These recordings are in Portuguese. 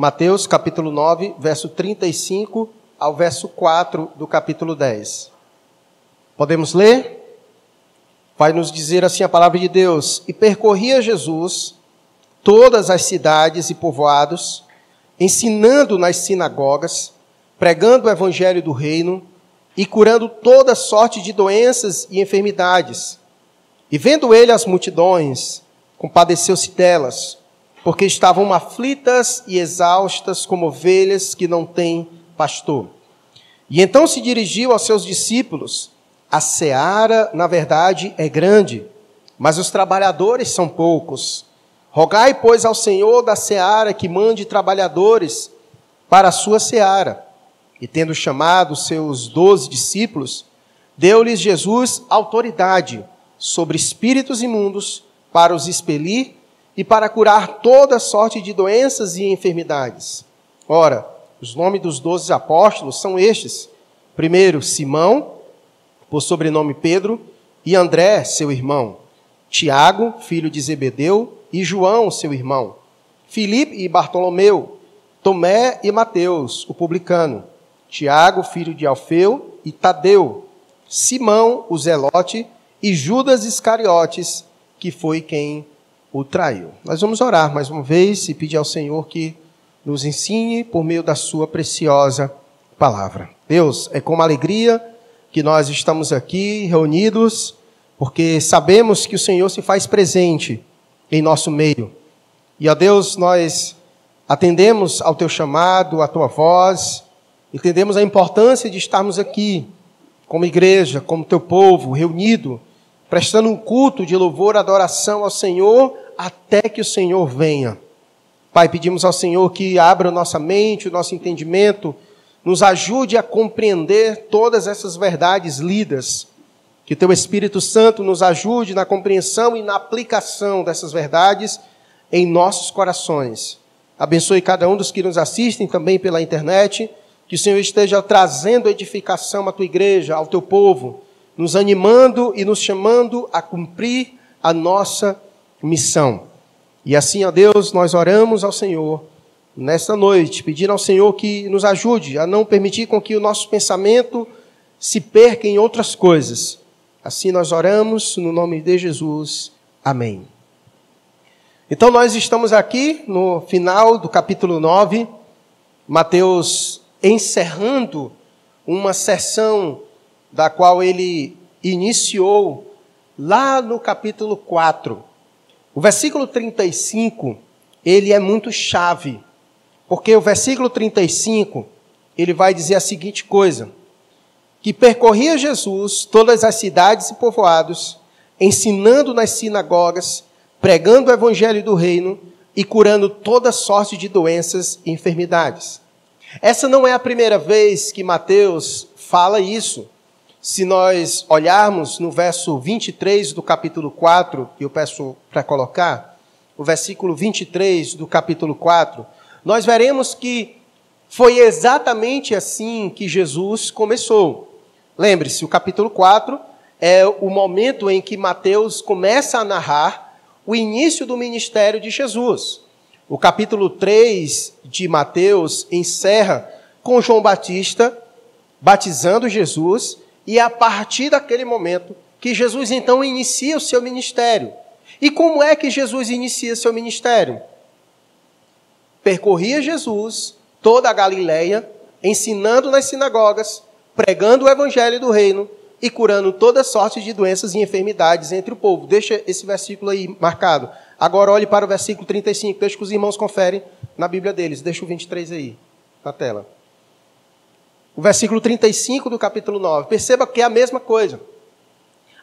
Mateus capítulo 9, verso 35 ao verso 4 do capítulo 10. Podemos ler? Vai nos dizer assim a palavra de Deus: E percorria Jesus todas as cidades e povoados, ensinando nas sinagogas, pregando o evangelho do reino e curando toda sorte de doenças e enfermidades. E vendo ele as multidões, compadeceu-se delas, porque estavam aflitas e exaustas como ovelhas que não têm pastor. E então se dirigiu aos seus discípulos: A seara, na verdade, é grande, mas os trabalhadores são poucos. Rogai, pois, ao Senhor da seara que mande trabalhadores para a sua seara. E tendo chamado seus doze discípulos, deu-lhes Jesus autoridade sobre espíritos imundos para os expelir e para curar toda sorte de doenças e enfermidades. Ora, os nomes dos doze apóstolos são estes: primeiro, Simão, por sobrenome Pedro, e André, seu irmão, Tiago, filho de Zebedeu, e João, seu irmão, Filipe e Bartolomeu, Tomé e Mateus, o publicano, Tiago, filho de Alfeu, e Tadeu, Simão, o zelote, e Judas Iscariotes, que foi quem o traiu. Nós vamos orar mais uma vez e pedir ao Senhor que nos ensine por meio da sua preciosa palavra. Deus, é com alegria que nós estamos aqui reunidos, porque sabemos que o Senhor se faz presente em nosso meio. E a Deus, nós atendemos ao teu chamado, à tua voz, entendemos a importância de estarmos aqui como igreja, como teu povo, reunido, prestando um culto de louvor adoração ao Senhor até que o Senhor venha. Pai, pedimos ao Senhor que abra nossa mente, o nosso entendimento, nos ajude a compreender todas essas verdades lidas que teu Espírito Santo nos ajude na compreensão e na aplicação dessas verdades em nossos corações. Abençoe cada um dos que nos assistem também pela internet. Que o Senhor esteja trazendo edificação à tua igreja, ao teu povo, nos animando e nos chamando a cumprir a nossa missão. E assim, ó Deus, nós oramos ao Senhor nesta noite, pedindo ao Senhor que nos ajude a não permitir com que o nosso pensamento se perca em outras coisas, Assim nós oramos no nome de Jesus. Amém. Então nós estamos aqui no final do capítulo 9, Mateus encerrando uma sessão da qual ele iniciou lá no capítulo 4. O versículo 35, ele é muito chave, porque o versículo 35, ele vai dizer a seguinte coisa: que percorria Jesus todas as cidades e povoados, ensinando nas sinagogas, pregando o evangelho do reino e curando toda sorte de doenças e enfermidades. Essa não é a primeira vez que Mateus fala isso. Se nós olharmos no verso 23 do capítulo 4, que eu peço para colocar, o versículo 23 do capítulo 4, nós veremos que foi exatamente assim que Jesus começou. Lembre-se, o capítulo 4 é o momento em que Mateus começa a narrar o início do ministério de Jesus. O capítulo 3 de Mateus encerra com João Batista batizando Jesus, e é a partir daquele momento que Jesus então inicia o seu ministério. E como é que Jesus inicia seu ministério? Percorria Jesus toda a Galileia, ensinando nas sinagogas, pregando o evangelho do reino e curando toda sorte de doenças e enfermidades entre o povo. Deixa esse versículo aí marcado. Agora olhe para o versículo 35, deixa que os irmãos conferem na Bíblia deles. Deixa o 23 aí, na tela. O versículo 35 do capítulo 9. Perceba que é a mesma coisa.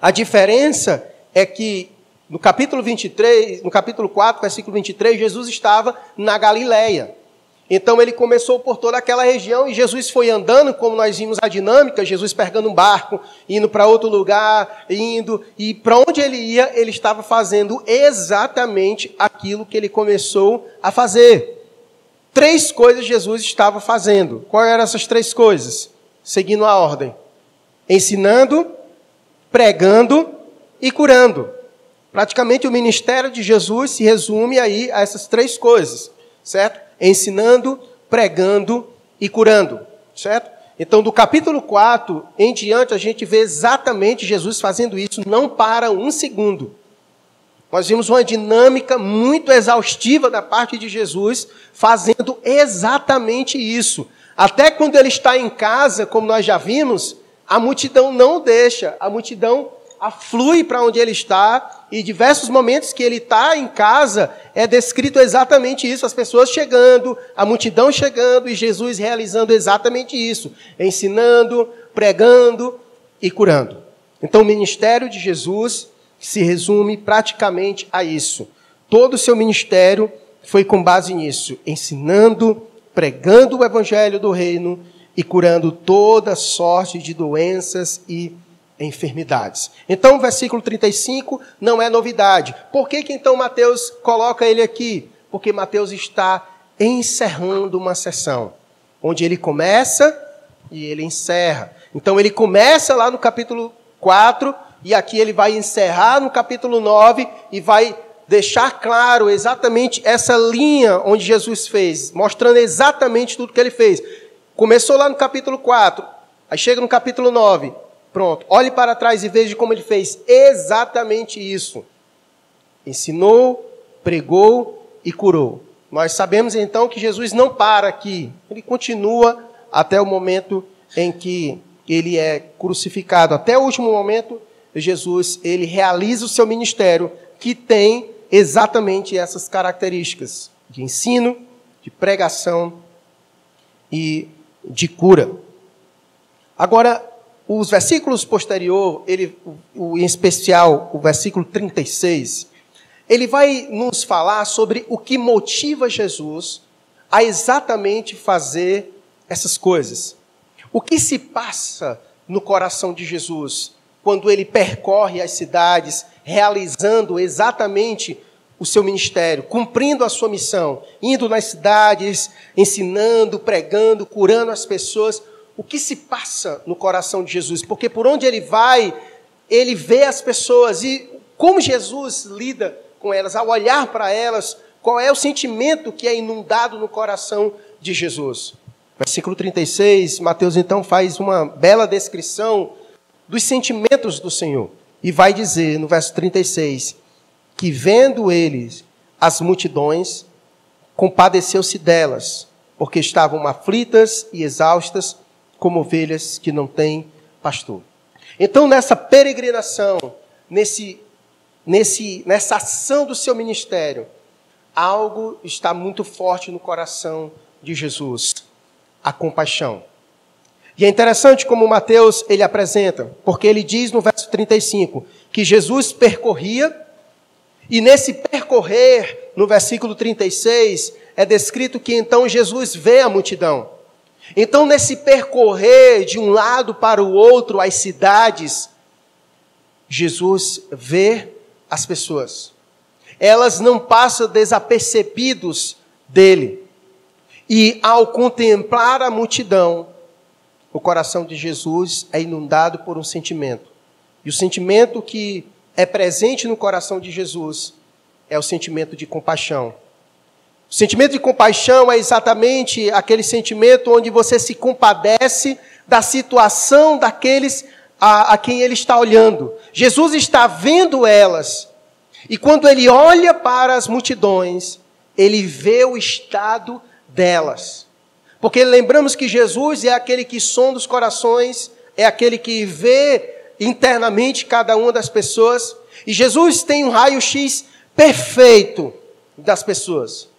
A diferença é que no capítulo 23, no capítulo 4, versículo 23, Jesus estava na Galileia. Então ele começou por toda aquela região e Jesus foi andando, como nós vimos a dinâmica, Jesus pegando um barco, indo para outro lugar, indo, e para onde ele ia, ele estava fazendo exatamente aquilo que ele começou a fazer. Três coisas Jesus estava fazendo. Quais eram essas três coisas? Seguindo a ordem: ensinando, pregando e curando. Praticamente o ministério de Jesus se resume aí a essas três coisas, certo? ensinando, pregando e curando, certo? Então, do capítulo 4 em diante, a gente vê exatamente Jesus fazendo isso, não para um segundo. Nós vimos uma dinâmica muito exaustiva da parte de Jesus, fazendo exatamente isso. Até quando ele está em casa, como nós já vimos, a multidão não deixa, a multidão aflui para onde ele está, e diversos momentos que ele está em casa é descrito exatamente isso: as pessoas chegando, a multidão chegando e Jesus realizando exatamente isso, ensinando, pregando e curando. Então, o ministério de Jesus se resume praticamente a isso. Todo o seu ministério foi com base nisso, ensinando, pregando o evangelho do reino e curando toda sorte de doenças e enfermidades. Então, o versículo 35 não é novidade. Por que, que então Mateus coloca ele aqui? Porque Mateus está encerrando uma sessão, onde ele começa e ele encerra. Então, ele começa lá no capítulo 4, e aqui ele vai encerrar no capítulo 9 e vai deixar claro exatamente essa linha onde Jesus fez, mostrando exatamente tudo que ele fez. Começou lá no capítulo 4, aí chega no capítulo 9, Pronto, olhe para trás e veja como ele fez exatamente isso. Ensinou, pregou e curou. Nós sabemos então que Jesus não para aqui, ele continua até o momento em que ele é crucificado. Até o último momento, Jesus ele realiza o seu ministério, que tem exatamente essas características de ensino, de pregação e de cura. Agora, os versículos posterior, ele, o, em especial o versículo 36, ele vai nos falar sobre o que motiva Jesus a exatamente fazer essas coisas. O que se passa no coração de Jesus quando ele percorre as cidades, realizando exatamente o seu ministério, cumprindo a sua missão, indo nas cidades, ensinando, pregando, curando as pessoas o que se passa no coração de Jesus, porque por onde ele vai, ele vê as pessoas e como Jesus lida com elas, ao olhar para elas, qual é o sentimento que é inundado no coração de Jesus. Versículo 36, Mateus então faz uma bela descrição dos sentimentos do Senhor e vai dizer no verso 36 que vendo eles as multidões, compadeceu-se delas, porque estavam aflitas e exaustas como ovelhas que não têm pastor. Então, nessa peregrinação, nesse, nesse, nessa ação do seu ministério, algo está muito forte no coração de Jesus: a compaixão. E é interessante como Mateus ele apresenta, porque ele diz no verso 35 que Jesus percorria, e nesse percorrer, no versículo 36, é descrito que então Jesus vê a multidão. Então, nesse percorrer de um lado para o outro, as cidades, Jesus vê as pessoas. Elas não passam desapercebidos dele. E ao contemplar a multidão, o coração de Jesus é inundado por um sentimento. E o sentimento que é presente no coração de Jesus é o sentimento de compaixão. O sentimento de compaixão é exatamente aquele sentimento onde você se compadece da situação daqueles a, a quem ele está olhando. Jesus está vendo elas. E quando ele olha para as multidões, ele vê o estado delas. Porque lembramos que Jesus é aquele que sonda os corações, é aquele que vê internamente cada uma das pessoas. E Jesus tem um raio-x perfeito das pessoas.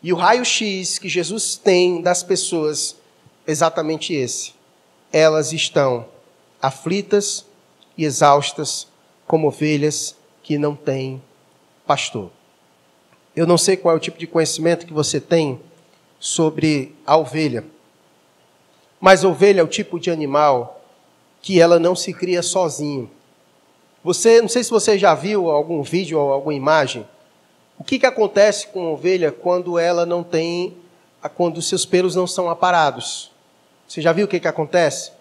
E o raio-x que Jesus tem das pessoas é exatamente esse. Elas estão aflitas e exaustas como ovelhas que não têm pastor. Eu não sei qual é o tipo de conhecimento que você tem sobre a ovelha, mas ovelha é o tipo de animal que ela não se cria sozinho. Você, não sei se você já viu algum vídeo ou alguma imagem o que, que acontece com a ovelha quando ela não tem, quando seus pelos não são aparados? Você já viu o que, que acontece?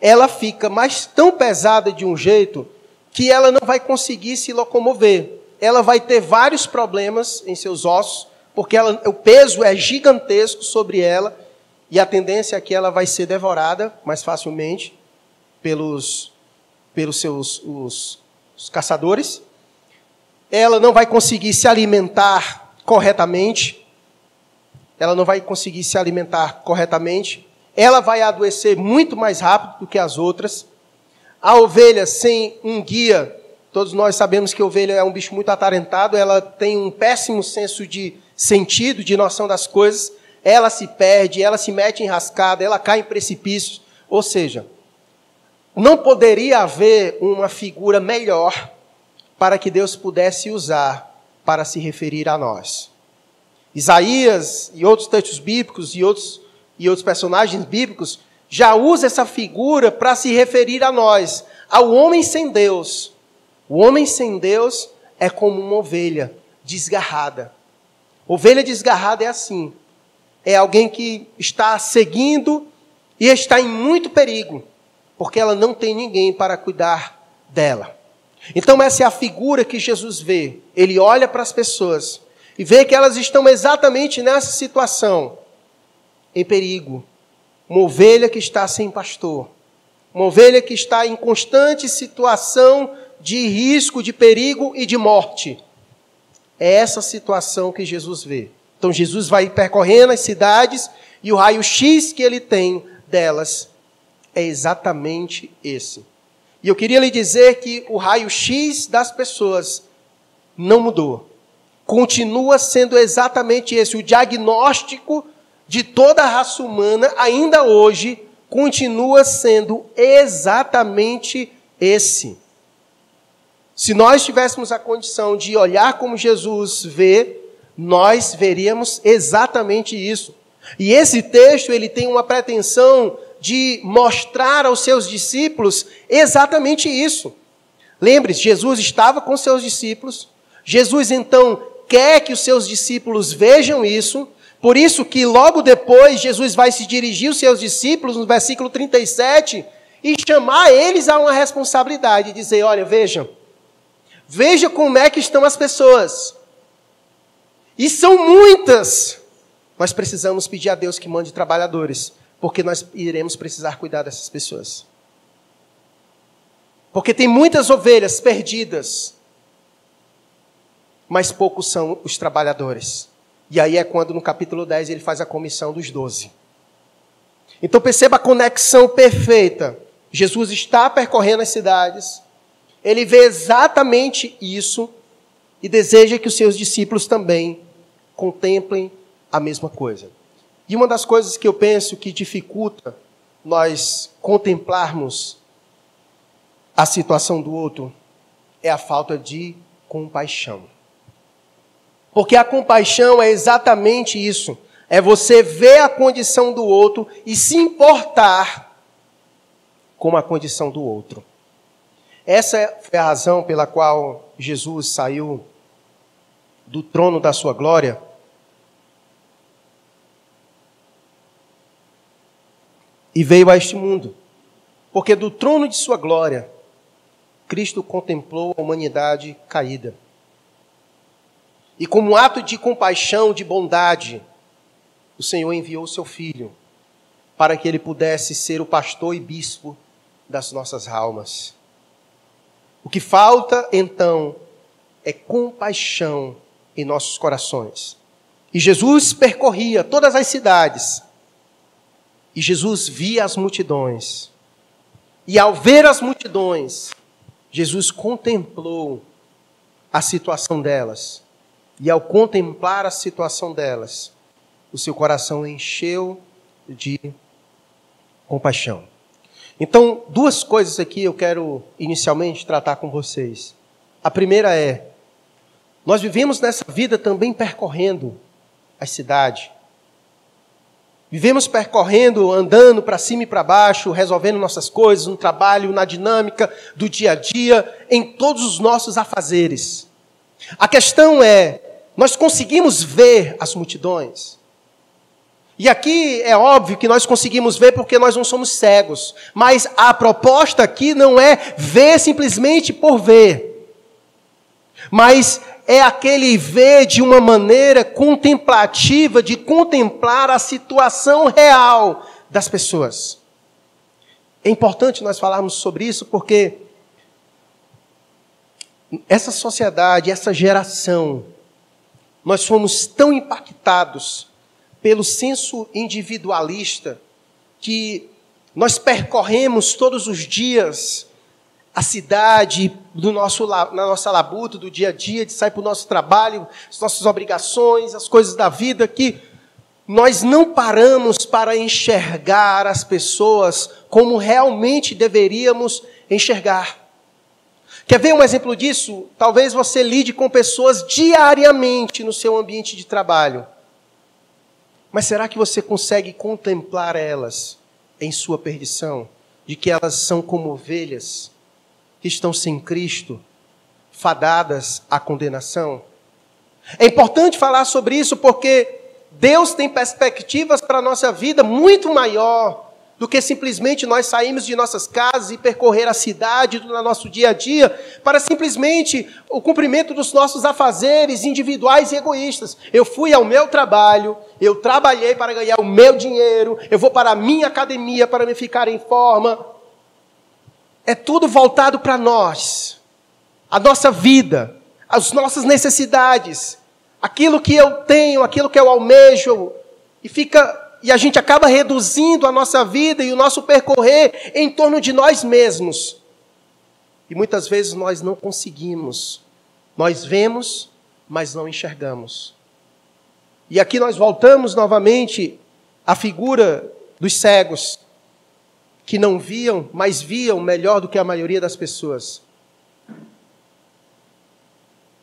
Ela fica mais tão pesada de um jeito que ela não vai conseguir se locomover. Ela vai ter vários problemas em seus ossos, porque ela, o peso é gigantesco sobre ela e a tendência é que ela vai ser devorada mais facilmente pelos, pelos seus os, os caçadores. Ela não vai conseguir se alimentar corretamente. Ela não vai conseguir se alimentar corretamente. Ela vai adoecer muito mais rápido do que as outras. A ovelha sem um guia, todos nós sabemos que a ovelha é um bicho muito atarentado, ela tem um péssimo senso de sentido, de noção das coisas, ela se perde, ela se mete em rascada, ela cai em precipícios. Ou seja, não poderia haver uma figura melhor para que Deus pudesse usar para se referir a nós. Isaías e outros textos bíblicos e outros, e outros personagens bíblicos já usa essa figura para se referir a nós, ao homem sem Deus. O homem sem Deus é como uma ovelha desgarrada. Ovelha desgarrada é assim: é alguém que está seguindo e está em muito perigo, porque ela não tem ninguém para cuidar dela. Então, essa é a figura que Jesus vê. Ele olha para as pessoas e vê que elas estão exatamente nessa situação, em perigo. Uma ovelha que está sem pastor, uma ovelha que está em constante situação de risco, de perigo e de morte. É essa situação que Jesus vê. Então Jesus vai percorrendo as cidades e o raio-x que ele tem delas é exatamente esse. E eu queria lhe dizer que o raio-x das pessoas não mudou. Continua sendo exatamente esse. O diagnóstico de toda a raça humana, ainda hoje, continua sendo exatamente esse. Se nós tivéssemos a condição de olhar como Jesus vê, nós veríamos exatamente isso. E esse texto ele tem uma pretensão de mostrar aos seus discípulos exatamente isso. Lembre-se, Jesus estava com seus discípulos. Jesus então quer que os seus discípulos vejam isso. Por isso que logo depois Jesus vai se dirigir aos seus discípulos no versículo 37 e chamar eles a uma responsabilidade, dizer, olha, vejam, Veja como é que estão as pessoas. E são muitas. Nós precisamos pedir a Deus que mande trabalhadores, porque nós iremos precisar cuidar dessas pessoas. Porque tem muitas ovelhas perdidas, mas poucos são os trabalhadores. E aí é quando no capítulo 10 ele faz a comissão dos doze. Então perceba a conexão perfeita. Jesus está percorrendo as cidades, ele vê exatamente isso e deseja que os seus discípulos também contemplem a mesma coisa. E uma das coisas que eu penso que dificulta nós contemplarmos a situação do outro é a falta de compaixão. Porque a compaixão é exatamente isso. É você ver a condição do outro e se importar com a condição do outro. Essa foi a razão pela qual Jesus saiu do trono da sua glória e veio a este mundo. Porque do trono de sua glória, Cristo contemplou a humanidade caída. E como ato de compaixão, de bondade, o Senhor enviou o seu filho para que ele pudesse ser o pastor e bispo das nossas almas. O que falta, então, é compaixão em nossos corações. E Jesus percorria todas as cidades. E Jesus via as multidões. E ao ver as multidões, Jesus contemplou a situação delas. E ao contemplar a situação delas, o seu coração encheu de compaixão. Então, duas coisas aqui eu quero inicialmente tratar com vocês. A primeira é: nós vivemos nessa vida também percorrendo a cidade. Vivemos percorrendo, andando para cima e para baixo, resolvendo nossas coisas no trabalho, na dinâmica do dia a dia, em todos os nossos afazeres. A questão é: nós conseguimos ver as multidões? E aqui é óbvio que nós conseguimos ver porque nós não somos cegos. Mas a proposta aqui não é ver simplesmente por ver, mas é aquele ver de uma maneira contemplativa, de contemplar a situação real das pessoas. É importante nós falarmos sobre isso porque essa sociedade, essa geração, nós fomos tão impactados pelo senso individualista que nós percorremos todos os dias a cidade do nosso, na nossa labuta, do dia a dia, de sair para o nosso trabalho, as nossas obrigações, as coisas da vida, que nós não paramos para enxergar as pessoas como realmente deveríamos enxergar. Quer ver um exemplo disso? Talvez você lide com pessoas diariamente no seu ambiente de trabalho. Mas será que você consegue contemplar elas em sua perdição? De que elas são como ovelhas que estão sem Cristo, fadadas à condenação? É importante falar sobre isso porque Deus tem perspectivas para a nossa vida muito maior do que simplesmente nós sairmos de nossas casas e percorrer a cidade no nosso dia a dia para simplesmente o cumprimento dos nossos afazeres individuais e egoístas. Eu fui ao meu trabalho, eu trabalhei para ganhar o meu dinheiro, eu vou para a minha academia para me ficar em forma. É tudo voltado para nós, a nossa vida, as nossas necessidades, aquilo que eu tenho, aquilo que eu almejo, e fica e a gente acaba reduzindo a nossa vida e o nosso percorrer em torno de nós mesmos. E muitas vezes nós não conseguimos. Nós vemos, mas não enxergamos. E aqui nós voltamos novamente à figura dos cegos, que não viam, mas viam melhor do que a maioria das pessoas.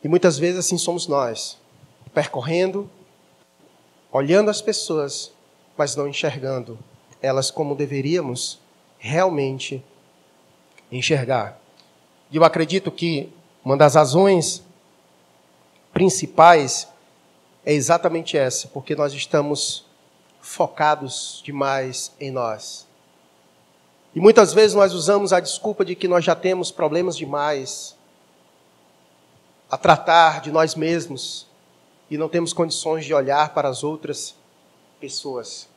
E muitas vezes assim somos nós, percorrendo, olhando as pessoas mas não enxergando elas como deveríamos realmente enxergar. E eu acredito que uma das razões principais é exatamente essa, porque nós estamos focados demais em nós. E muitas vezes nós usamos a desculpa de que nós já temos problemas demais a tratar de nós mesmos e não temos condições de olhar para as outras pessoas.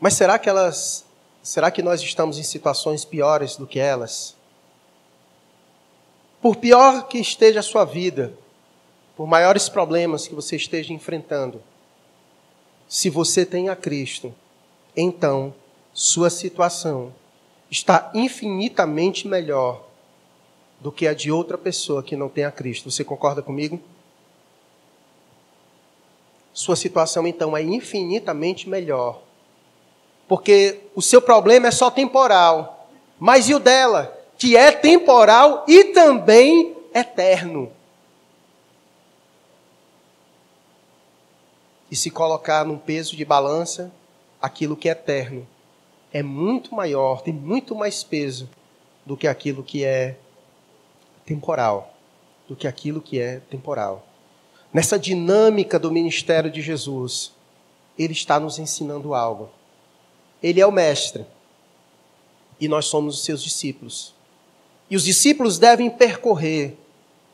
Mas será que elas, será que nós estamos em situações piores do que elas? Por pior que esteja a sua vida, por maiores problemas que você esteja enfrentando, se você tem a Cristo, então sua situação está infinitamente melhor do que a de outra pessoa que não tem a Cristo. Você concorda comigo? Sua situação então é infinitamente melhor porque o seu problema é só temporal. Mas e o dela? Que é temporal e também eterno. E se colocar num peso de balança, aquilo que é eterno é muito maior, tem muito mais peso do que aquilo que é temporal, do que aquilo que é temporal. Nessa dinâmica do ministério de Jesus, ele está nos ensinando algo. Ele é o mestre e nós somos os seus discípulos. E os discípulos devem percorrer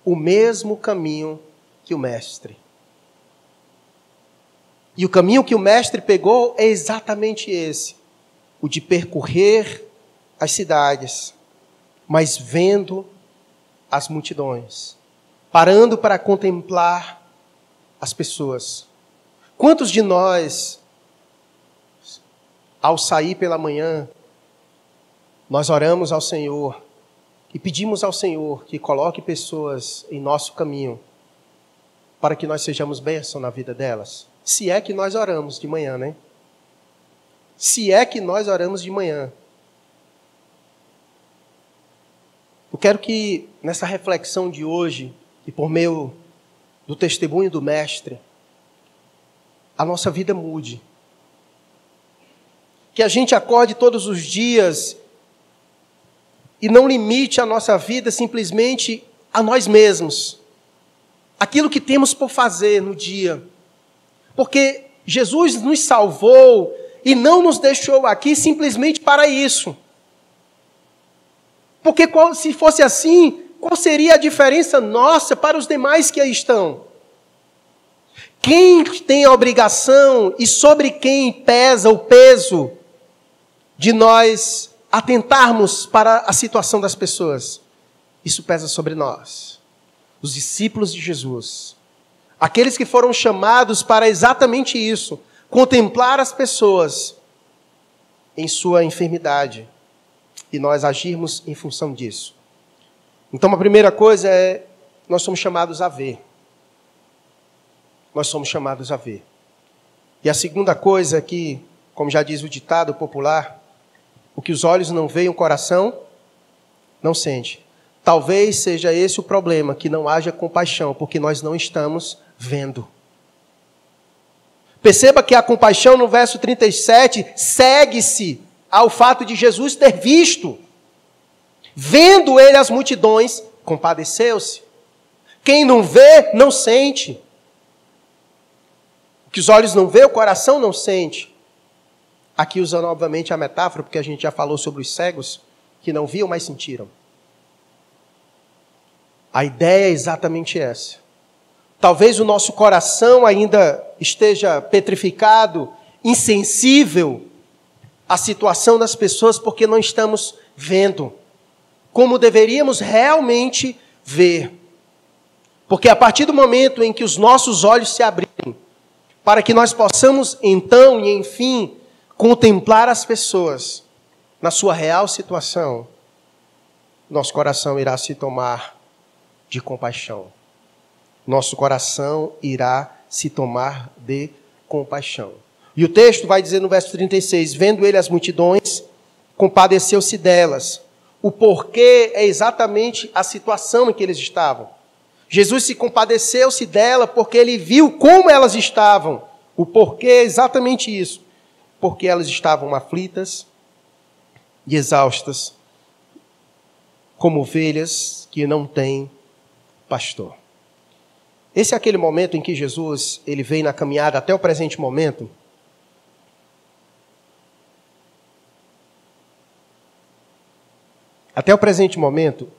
o mesmo caminho que o mestre. E o caminho que o mestre pegou é exatamente esse: o de percorrer as cidades, mas vendo as multidões, parando para contemplar as pessoas. Quantos de nós ao sair pela manhã, nós oramos ao Senhor e pedimos ao Senhor que coloque pessoas em nosso caminho para que nós sejamos bênção na vida delas. Se é que nós oramos de manhã, né? Se é que nós oramos de manhã. Eu quero que nessa reflexão de hoje, e por meio do testemunho do Mestre, a nossa vida mude que a gente acorde todos os dias e não limite a nossa vida simplesmente a nós mesmos, aquilo que temos por fazer no dia. Porque Jesus nos salvou e não nos deixou aqui simplesmente para isso. Porque se fosse assim, qual seria a diferença nossa para os demais que aí estão? Quem tem a obrigação e sobre quem pesa o peso de nós atentarmos para a situação das pessoas? Isso pesa sobre nós, os discípulos de Jesus, aqueles que foram chamados para exatamente isso contemplar as pessoas em sua enfermidade e nós agirmos em função disso. Então, a primeira coisa é: nós somos chamados a ver nós somos chamados a ver. E a segunda coisa é que, como já diz o ditado popular, o que os olhos não veem, o coração não sente. Talvez seja esse o problema, que não haja compaixão, porque nós não estamos vendo. Perceba que a compaixão no verso 37 segue-se ao fato de Jesus ter visto. Vendo ele as multidões, compadeceu-se. Quem não vê, não sente que os olhos não veem, o coração não sente. Aqui usando, obviamente, a metáfora, porque a gente já falou sobre os cegos que não viam, mas sentiram. A ideia é exatamente essa. Talvez o nosso coração ainda esteja petrificado, insensível à situação das pessoas, porque não estamos vendo como deveríamos realmente ver. Porque a partir do momento em que os nossos olhos se abrirem, para que nós possamos então e enfim contemplar as pessoas na sua real situação, nosso coração irá se tomar de compaixão. Nosso coração irá se tomar de compaixão. E o texto vai dizer no verso 36: Vendo ele as multidões, compadeceu-se delas. O porquê é exatamente a situação em que eles estavam. Jesus se compadeceu-se dela porque ele viu como elas estavam. O porquê é exatamente isso. Porque elas estavam aflitas e exaustas, como ovelhas que não têm pastor. Esse é aquele momento em que Jesus ele vem na caminhada até o presente momento. Até o presente momento,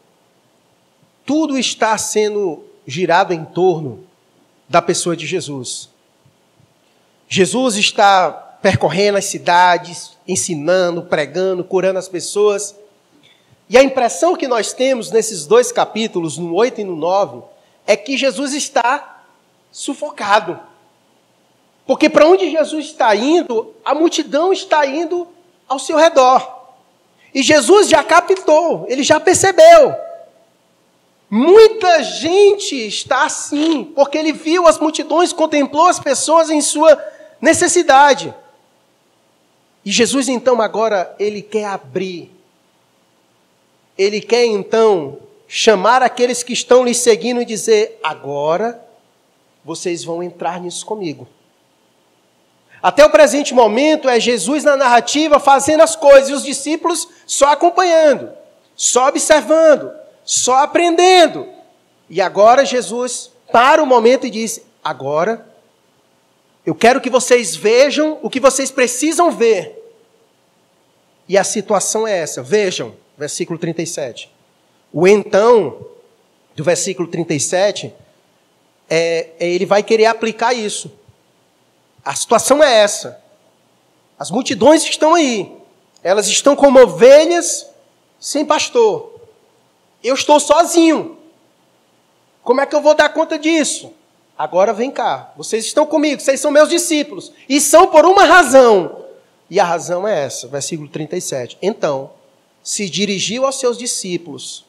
tudo está sendo girado em torno da pessoa de Jesus. Jesus está percorrendo as cidades, ensinando, pregando, curando as pessoas. E a impressão que nós temos nesses dois capítulos, no 8 e no 9, é que Jesus está sufocado. Porque para onde Jesus está indo, a multidão está indo ao seu redor. E Jesus já captou, ele já percebeu. Muita gente está assim, porque ele viu as multidões, contemplou as pessoas em sua necessidade. E Jesus então agora ele quer abrir. Ele quer então chamar aqueles que estão lhe seguindo e dizer: "Agora vocês vão entrar nisso comigo". Até o presente momento é Jesus na narrativa fazendo as coisas e os discípulos só acompanhando, só observando, só aprendendo. E agora Jesus para o momento e diz: agora eu quero que vocês vejam o que vocês precisam ver. E a situação é essa. Vejam, versículo 37. O então, do versículo 37, é, é, ele vai querer aplicar isso. A situação é essa. As multidões estão aí. Elas estão como ovelhas sem pastor. Eu estou sozinho. Como é que eu vou dar conta disso? Agora vem cá. Vocês estão comigo, vocês são meus discípulos. E são por uma razão. E a razão é essa, versículo 37. Então, se dirigiu aos seus discípulos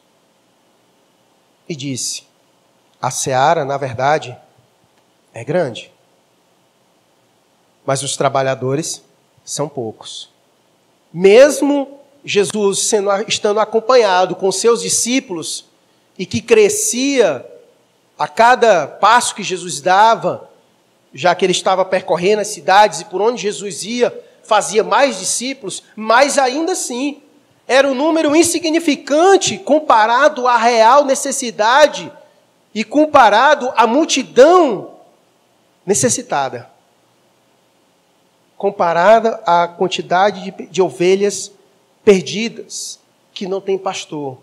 e disse: A seara, na verdade, é grande, mas os trabalhadores são poucos. Mesmo Jesus sendo, estando acompanhado com seus discípulos e que crescia a cada passo que Jesus dava, já que ele estava percorrendo as cidades e por onde Jesus ia, fazia mais discípulos, mas ainda assim era um número insignificante comparado à real necessidade e comparado à multidão necessitada. Comparada à quantidade de, de ovelhas perdidas, que não tem pastor,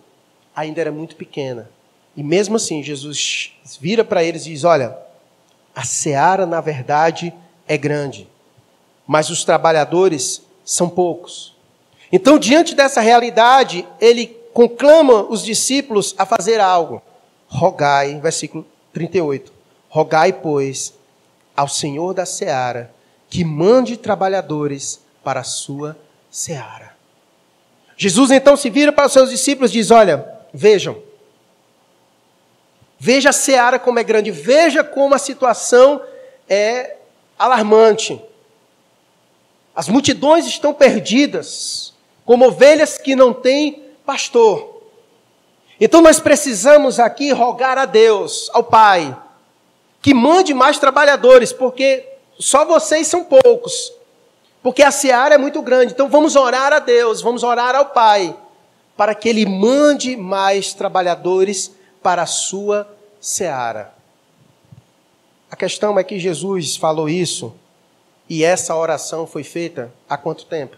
ainda era muito pequena. E mesmo assim, Jesus vira para eles e diz: Olha, a seara, na verdade, é grande, mas os trabalhadores são poucos. Então, diante dessa realidade, ele conclama os discípulos a fazer algo. Rogai, versículo 38. Rogai, pois, ao Senhor da seara que mande trabalhadores para a sua seara. Jesus então se vira para os seus discípulos e diz: Olha, vejam, veja a seara como é grande, veja como a situação é alarmante. As multidões estão perdidas, como ovelhas que não têm pastor. Então nós precisamos aqui rogar a Deus, ao Pai, que mande mais trabalhadores, porque só vocês são poucos. Porque a seara é muito grande. Então vamos orar a Deus, vamos orar ao Pai, para que Ele mande mais trabalhadores para a sua seara. A questão é que Jesus falou isso e essa oração foi feita há quanto tempo?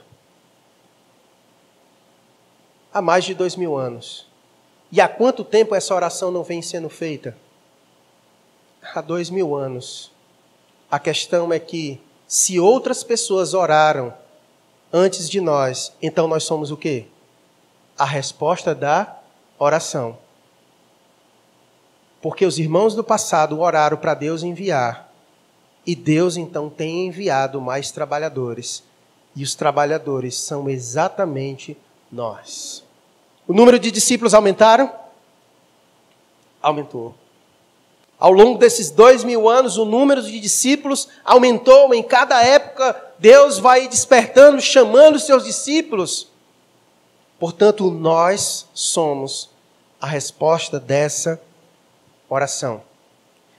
Há mais de dois mil anos. E há quanto tempo essa oração não vem sendo feita? Há dois mil anos. A questão é que, se outras pessoas oraram antes de nós, então nós somos o quê? A resposta da oração. Porque os irmãos do passado oraram para Deus enviar. E Deus então tem enviado mais trabalhadores. E os trabalhadores são exatamente nós. O número de discípulos aumentaram? Aumentou. Ao longo desses dois mil anos, o número de discípulos aumentou. Em cada época, Deus vai despertando, chamando seus discípulos. Portanto, nós somos a resposta dessa oração.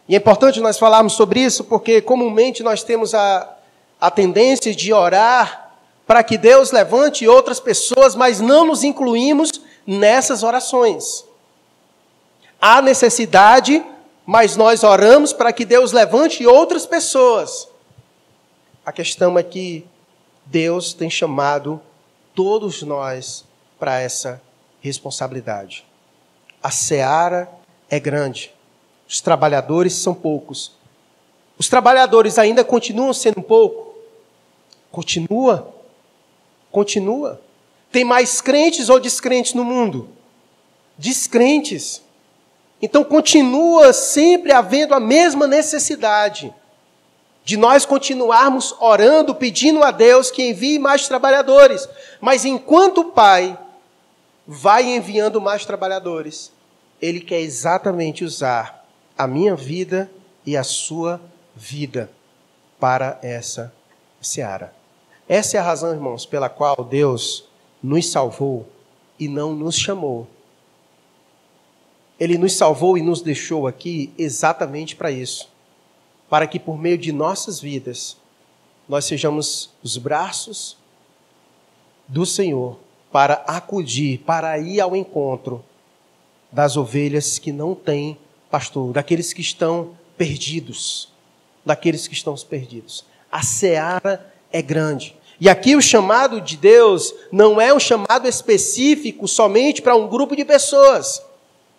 E é importante nós falarmos sobre isso, porque comumente nós temos a, a tendência de orar para que Deus levante outras pessoas, mas não nos incluímos nessas orações. Há necessidade mas nós oramos para que Deus levante outras pessoas. A questão é que Deus tem chamado todos nós para essa responsabilidade. A seara é grande, os trabalhadores são poucos. Os trabalhadores ainda continuam sendo pouco? Continua. Continua. Tem mais crentes ou descrentes no mundo? Descrentes. Então continua sempre havendo a mesma necessidade de nós continuarmos orando, pedindo a Deus que envie mais trabalhadores. Mas enquanto o Pai vai enviando mais trabalhadores, Ele quer exatamente usar a minha vida e a sua vida para essa seara. Essa é a razão, irmãos, pela qual Deus nos salvou e não nos chamou ele nos salvou e nos deixou aqui exatamente para isso. Para que por meio de nossas vidas nós sejamos os braços do Senhor para acudir, para ir ao encontro das ovelhas que não têm pastor, daqueles que estão perdidos, daqueles que estão perdidos. A seara é grande. E aqui o chamado de Deus não é um chamado específico somente para um grupo de pessoas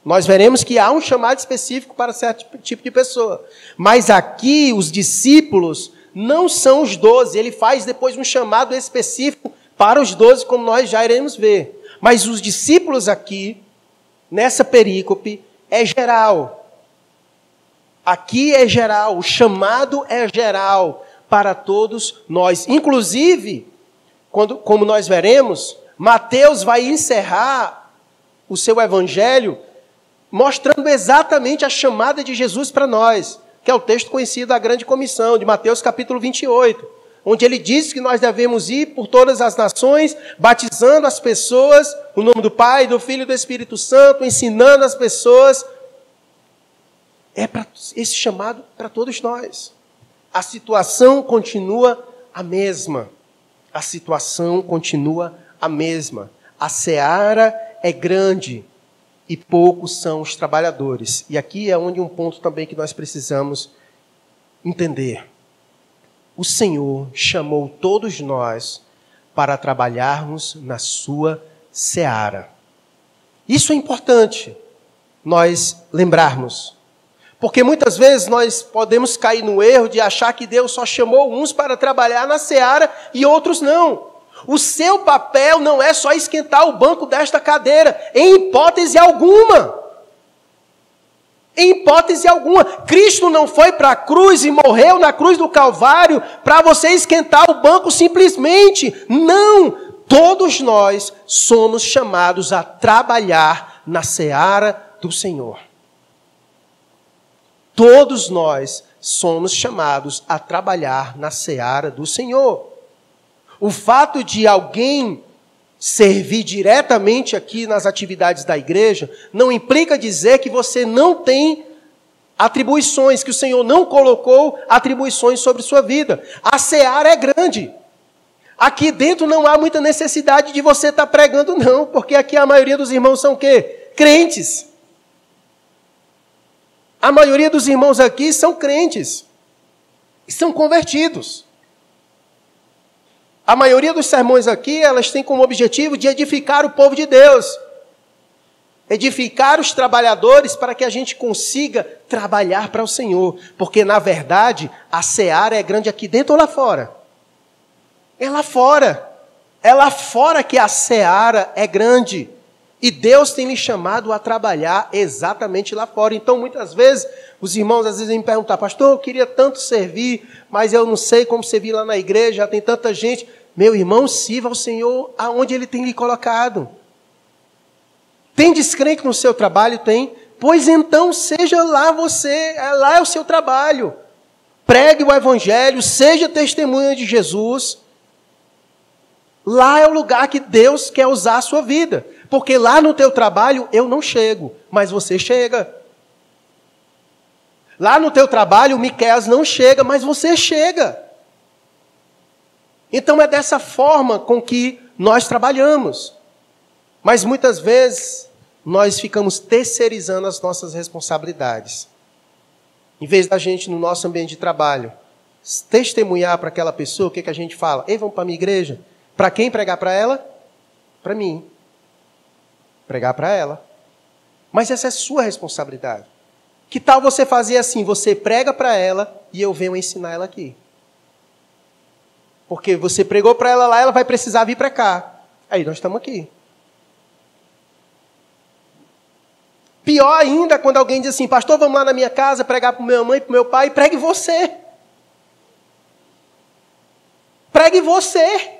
nós veremos que há um chamado específico para certo tipo de pessoa. Mas aqui os discípulos não são os doze. Ele faz depois um chamado específico para os doze, como nós já iremos ver. Mas os discípulos aqui, nessa perícope, é geral. Aqui é geral, o chamado é geral para todos nós. Inclusive, quando, como nós veremos, Mateus vai encerrar o seu evangelho mostrando exatamente a chamada de Jesus para nós, que é o texto conhecido da Grande Comissão, de Mateus capítulo 28, onde ele diz que nós devemos ir por todas as nações, batizando as pessoas, no nome do Pai, do Filho e do Espírito Santo, ensinando as pessoas. É para esse chamado para todos nós. A situação continua a mesma. A situação continua a mesma. A seara é grande, e poucos são os trabalhadores. E aqui é onde um ponto também que nós precisamos entender. O Senhor chamou todos nós para trabalharmos na sua seara. Isso é importante. nós lembrarmos. Porque muitas vezes nós podemos cair no erro de achar que Deus só chamou uns para trabalhar na seara e outros não. O seu papel não é só esquentar o banco desta cadeira, em hipótese alguma. Em hipótese alguma. Cristo não foi para a cruz e morreu na cruz do Calvário para você esquentar o banco simplesmente. Não! Todos nós somos chamados a trabalhar na seara do Senhor. Todos nós somos chamados a trabalhar na seara do Senhor. O fato de alguém servir diretamente aqui nas atividades da igreja não implica dizer que você não tem atribuições, que o Senhor não colocou atribuições sobre sua vida. A seara é grande. Aqui dentro não há muita necessidade de você estar pregando, não, porque aqui a maioria dos irmãos são o quê? Crentes. A maioria dos irmãos aqui são crentes, são convertidos. A maioria dos sermões aqui, elas têm como objetivo de edificar o povo de Deus. Edificar os trabalhadores para que a gente consiga trabalhar para o Senhor. Porque, na verdade, a seara é grande aqui dentro ou lá fora? É lá fora. É lá fora que a seara é grande. E Deus tem me chamado a trabalhar exatamente lá fora. Então, muitas vezes, os irmãos às vezes me perguntam, pastor, eu queria tanto servir, mas eu não sei como servir lá na igreja, tem tanta gente. Meu irmão, sirva ao Senhor aonde Ele tem lhe colocado. Tem descrente no seu trabalho? Tem. Pois então, seja lá você, é lá é o seu trabalho. Pregue o Evangelho, seja testemunha de Jesus. Lá é o lugar que Deus quer usar a sua vida. Porque lá no teu trabalho eu não chego, mas você chega. Lá no teu trabalho o Miqueias não chega, mas você chega. Então é dessa forma com que nós trabalhamos. Mas muitas vezes nós ficamos terceirizando as nossas responsabilidades. Em vez da gente, no nosso ambiente de trabalho, testemunhar para aquela pessoa, o que, que a gente fala? Ei, vamos para a minha igreja? Para quem pregar para ela? Para mim pregar para ela. Mas essa é sua responsabilidade. Que tal você fazer assim? Você prega para ela e eu venho ensinar ela aqui. Porque você pregou para ela lá, ela vai precisar vir para cá. Aí nós estamos aqui. Pior ainda quando alguém diz assim, pastor, vamos lá na minha casa pregar para minha mãe, para meu pai, pregue você. Pregue você.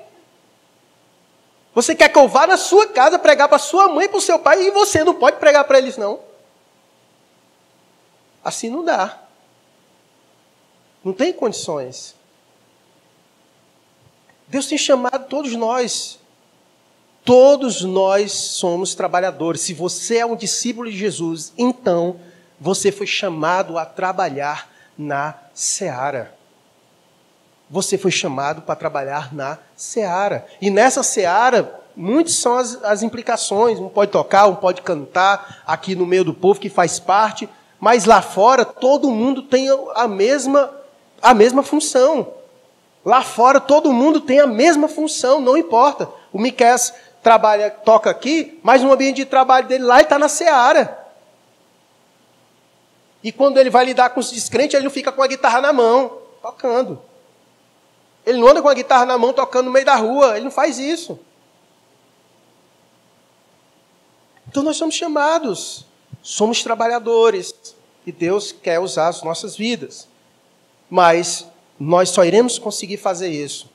Você quer que eu vá na sua casa pregar para sua mãe para o seu pai e você não pode pregar para eles, não. Assim não dá. Não tem condições. Deus tem chamado todos nós. Todos nós somos trabalhadores. Se você é um discípulo de Jesus, então você foi chamado a trabalhar na seara você foi chamado para trabalhar na seara. E nessa seara, muitas são as, as, implicações. Um pode tocar, um pode cantar aqui no meio do povo que faz parte, mas lá fora todo mundo tem a mesma, a mesma função. Lá fora todo mundo tem a mesma função, não importa. O Miquel trabalha, toca aqui, mas no ambiente de trabalho dele lá ele está na seara. E quando ele vai lidar com os descrentes, ele não fica com a guitarra na mão, tocando. Ele não anda com a guitarra na mão tocando no meio da rua. Ele não faz isso. Então nós somos chamados, somos trabalhadores e Deus quer usar as nossas vidas. Mas nós só iremos conseguir fazer isso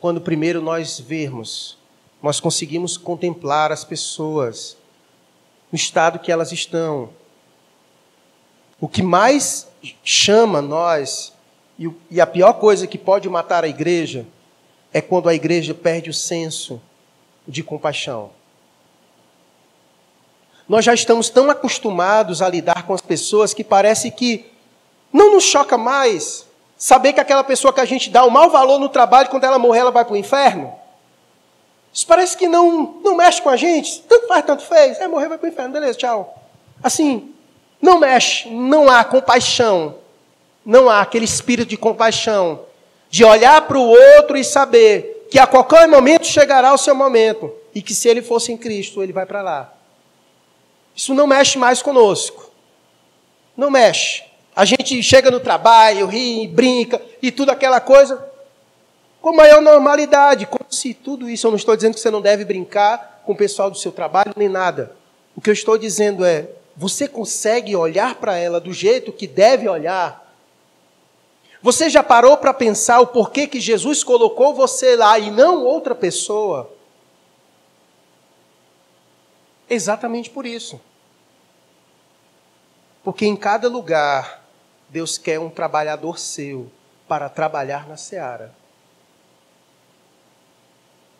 quando primeiro nós vermos, nós conseguimos contemplar as pessoas no estado que elas estão. O que mais chama nós e, e a pior coisa que pode matar a igreja é quando a igreja perde o senso de compaixão. Nós já estamos tão acostumados a lidar com as pessoas que parece que não nos choca mais saber que aquela pessoa que a gente dá o mau valor no trabalho, quando ela morrer, ela vai para o inferno. Isso parece que não, não mexe com a gente. Tanto faz, tanto fez. É, morrer, vai para o inferno. Beleza, tchau. Assim, não mexe, não há compaixão não há aquele espírito de compaixão, de olhar para o outro e saber que a qualquer momento chegará o seu momento e que se ele fosse em Cristo, ele vai para lá. Isso não mexe mais conosco. Não mexe. A gente chega no trabalho, ri, brinca e tudo aquela coisa com maior normalidade, como se tudo isso, eu não estou dizendo que você não deve brincar com o pessoal do seu trabalho nem nada. O que eu estou dizendo é, você consegue olhar para ela do jeito que deve olhar? Você já parou para pensar o porquê que Jesus colocou você lá e não outra pessoa? Exatamente por isso. Porque em cada lugar, Deus quer um trabalhador seu para trabalhar na seara.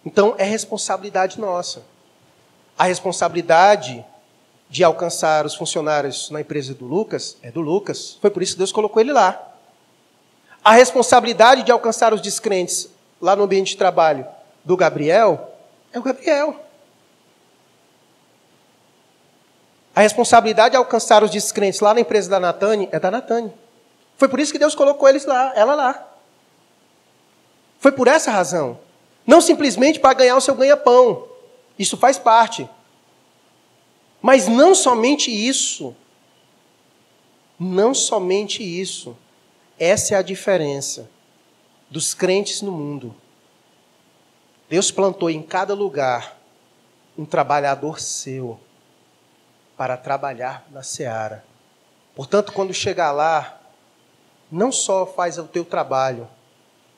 Então é responsabilidade nossa. A responsabilidade de alcançar os funcionários na empresa do Lucas é do Lucas. Foi por isso que Deus colocou ele lá. A responsabilidade de alcançar os descrentes lá no ambiente de trabalho do Gabriel é o Gabriel. A responsabilidade de alcançar os descrentes lá na empresa da Natane é da Natane. Foi por isso que Deus colocou eles lá, ela lá. Foi por essa razão. Não simplesmente para ganhar o seu ganha-pão. Isso faz parte. Mas não somente isso. Não somente isso. Essa é a diferença dos crentes no mundo. Deus plantou em cada lugar um trabalhador seu para trabalhar na seara. Portanto, quando chegar lá, não só faz o teu trabalho,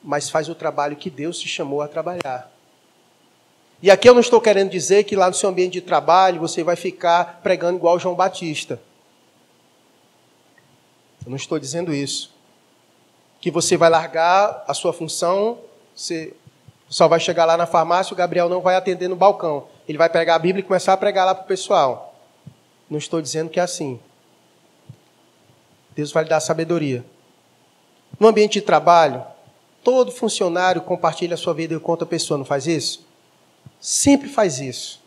mas faz o trabalho que Deus te chamou a trabalhar. E aqui eu não estou querendo dizer que lá no seu ambiente de trabalho você vai ficar pregando igual João Batista. Eu não estou dizendo isso. Que você vai largar a sua função, você só vai chegar lá na farmácia, o Gabriel não vai atender no balcão. Ele vai pegar a Bíblia e começar a pregar lá para o pessoal. Não estou dizendo que é assim. Deus vai lhe dar sabedoria. No ambiente de trabalho, Todo funcionário compartilha a sua vida com outra pessoa, não faz isso? Sempre faz isso.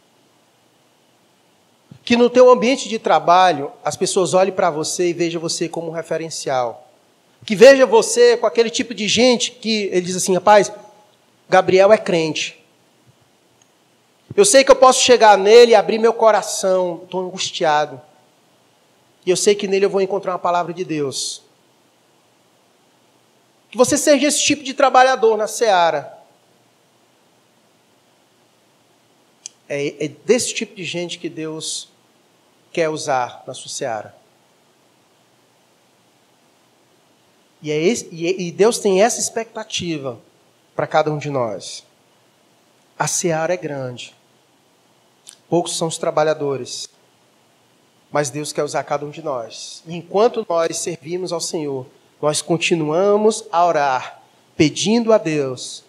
Que no teu ambiente de trabalho, as pessoas olhem para você e vejam você como um referencial. Que veja você com aquele tipo de gente que ele diz assim, rapaz, Gabriel é crente. Eu sei que eu posso chegar nele e abrir meu coração, estou angustiado. E eu sei que nele eu vou encontrar uma palavra de Deus. Que você seja esse tipo de trabalhador na seara. É, é desse tipo de gente que Deus quer usar na sua seara. E, é esse, e Deus tem essa expectativa para cada um de nós. A seara é grande. Poucos são os trabalhadores. Mas Deus quer usar cada um de nós. E enquanto nós servimos ao Senhor, nós continuamos a orar, pedindo a Deus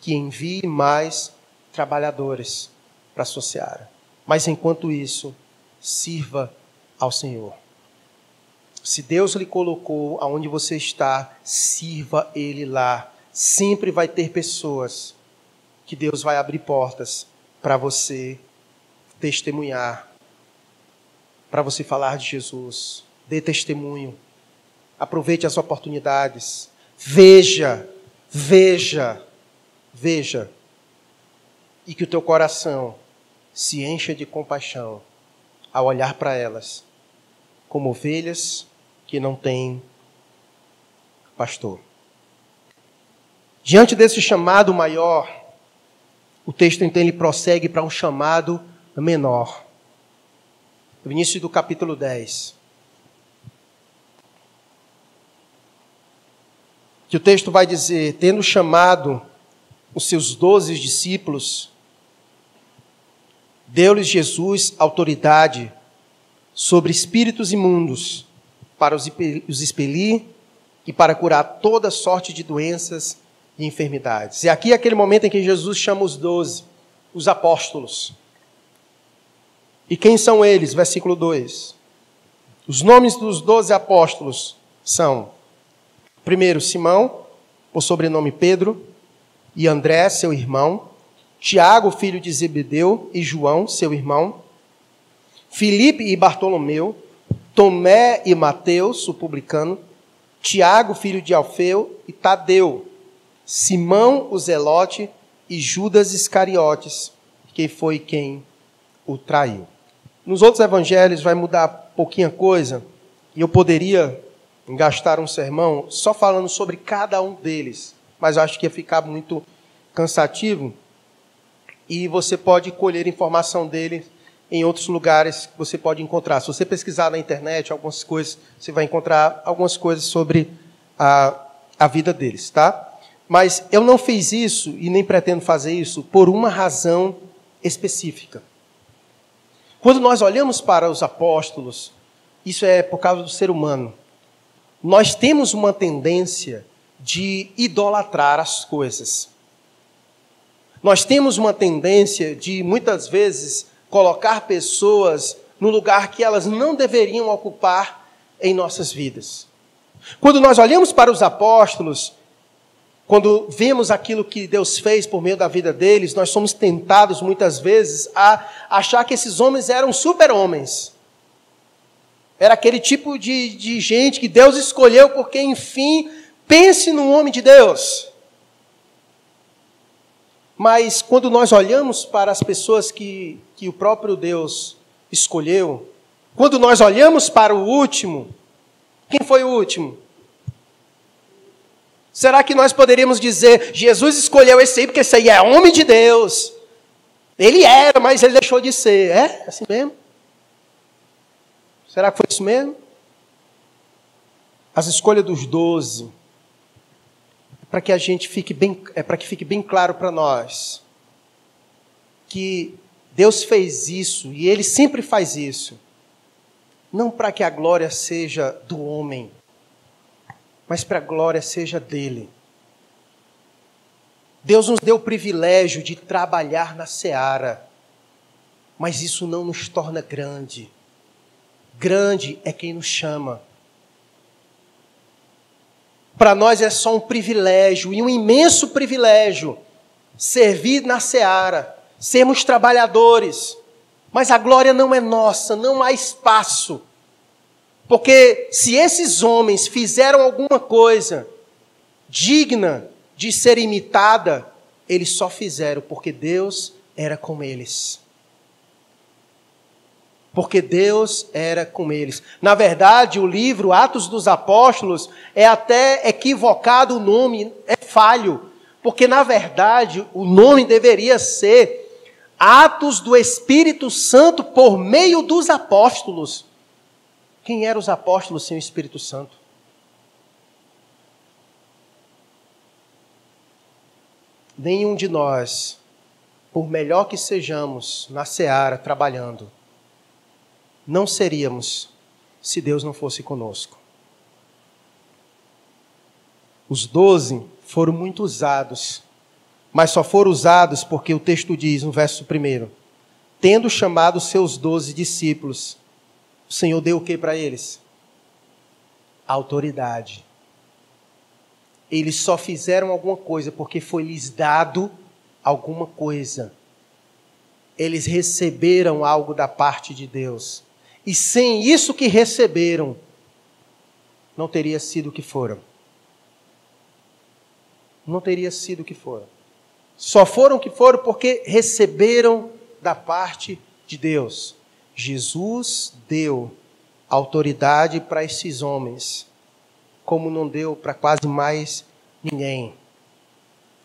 que envie mais trabalhadores para a sua seara. Mas enquanto isso, sirva ao Senhor. Se Deus lhe colocou aonde você está, sirva Ele lá. Sempre vai ter pessoas que Deus vai abrir portas para você testemunhar, para você falar de Jesus. Dê testemunho Aproveite as oportunidades. Veja, veja, veja. E que o teu coração se encha de compaixão ao olhar para elas, como ovelhas que não têm pastor. Diante desse chamado maior, o texto então ele prossegue para um chamado menor. No início do capítulo 10. que o texto vai dizer, tendo chamado os seus doze discípulos, deu-lhes Jesus autoridade sobre espíritos imundos para os expelir e para curar toda sorte de doenças e enfermidades. E aqui é aquele momento em que Jesus chama os doze, os apóstolos. E quem são eles? Versículo 2. Os nomes dos doze apóstolos são Primeiro, Simão, por sobrenome Pedro, e André, seu irmão, Tiago, filho de Zebedeu, e João, seu irmão, Filipe e Bartolomeu, Tomé e Mateus, o publicano, Tiago, filho de Alfeu, e Tadeu, Simão, o zelote, e Judas Iscariotes, que foi quem o traiu. nos outros evangelhos vai mudar pouquinha coisa, e eu poderia gastar um sermão só falando sobre cada um deles, mas acho que ia ficar muito cansativo e você pode colher informação dele em outros lugares que você pode encontrar. Se você pesquisar na internet algumas coisas, você vai encontrar algumas coisas sobre a, a vida deles, tá? Mas eu não fiz isso e nem pretendo fazer isso por uma razão específica. Quando nós olhamos para os apóstolos, isso é por causa do ser humano. Nós temos uma tendência de idolatrar as coisas. Nós temos uma tendência de, muitas vezes, colocar pessoas no lugar que elas não deveriam ocupar em nossas vidas. Quando nós olhamos para os apóstolos, quando vemos aquilo que Deus fez por meio da vida deles, nós somos tentados muitas vezes a achar que esses homens eram super-homens. Era aquele tipo de, de gente que Deus escolheu porque, enfim, pense num homem de Deus. Mas quando nós olhamos para as pessoas que, que o próprio Deus escolheu, quando nós olhamos para o último, quem foi o último? Será que nós poderíamos dizer, Jesus escolheu esse aí porque esse aí é homem de Deus? Ele era, mas ele deixou de ser. É assim mesmo? Será que foi isso mesmo? As escolhas dos doze, para que a gente fique bem, é para que fique bem claro para nós que Deus fez isso e Ele sempre faz isso, não para que a glória seja do homem, mas para a glória seja dele. Deus nos deu o privilégio de trabalhar na seara, mas isso não nos torna grande. Grande é quem nos chama. Para nós é só um privilégio, e um imenso privilégio, servir na seara, sermos trabalhadores. Mas a glória não é nossa, não há espaço porque se esses homens fizeram alguma coisa digna de ser imitada, eles só fizeram porque Deus era com eles. Porque Deus era com eles. Na verdade, o livro Atos dos Apóstolos é até equivocado o nome, é falho. Porque, na verdade, o nome deveria ser Atos do Espírito Santo por meio dos apóstolos. Quem eram os apóstolos sem o Espírito Santo? Nenhum de nós, por melhor que sejamos na seara trabalhando, não seríamos se Deus não fosse conosco. Os doze foram muito usados, mas só foram usados porque o texto diz no verso primeiro: tendo chamado seus doze discípulos, o Senhor deu o que para eles? Autoridade. Eles só fizeram alguma coisa porque foi lhes dado alguma coisa. Eles receberam algo da parte de Deus. E sem isso que receberam, não teria sido o que foram. Não teria sido o que foram. Só foram o que foram porque receberam da parte de Deus. Jesus deu autoridade para esses homens, como não deu para quase mais ninguém.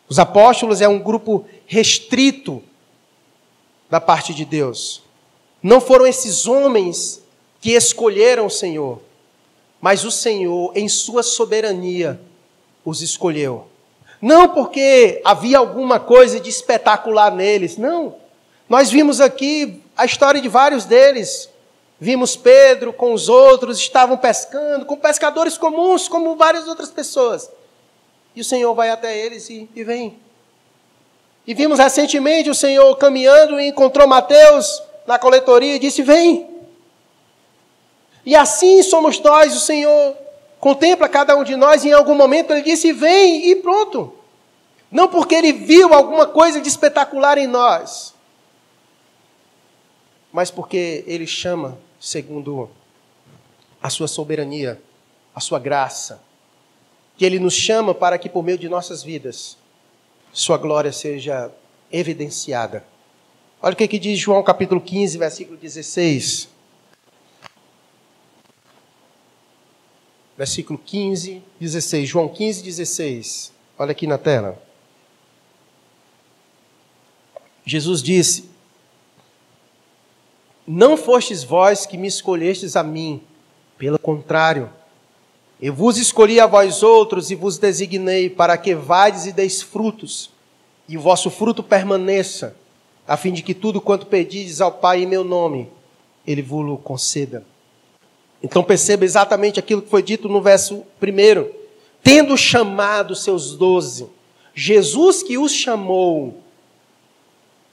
Os apóstolos é um grupo restrito da parte de Deus. Não foram esses homens que escolheram o Senhor, mas o Senhor, em sua soberania, os escolheu. Não porque havia alguma coisa de espetacular neles, não. Nós vimos aqui a história de vários deles. Vimos Pedro com os outros, estavam pescando, com pescadores comuns, como várias outras pessoas. E o Senhor vai até eles e, e vem. E vimos recentemente o Senhor caminhando e encontrou Mateus na coletoria e disse: Vem. E assim somos nós, o Senhor contempla cada um de nós e em algum momento ele disse: Vem e pronto. Não porque ele viu alguma coisa de espetacular em nós, mas porque Ele chama segundo a sua soberania, a sua graça. Que Ele nos chama para que, por meio de nossas vidas, Sua glória seja evidenciada. Olha o que, que diz João capítulo 15, versículo 16. Versículo 15, 16. João 15, 16. Olha aqui na tela. Jesus disse: Não fostes vós que me escolhestes a mim, pelo contrário, eu vos escolhi a vós outros e vos designei para que vades e deis frutos, e o vosso fruto permaneça, a fim de que tudo quanto pedides ao Pai em meu nome, ele vos conceda. Então perceba exatamente aquilo que foi dito no verso primeiro. Tendo chamado seus doze, Jesus que os chamou,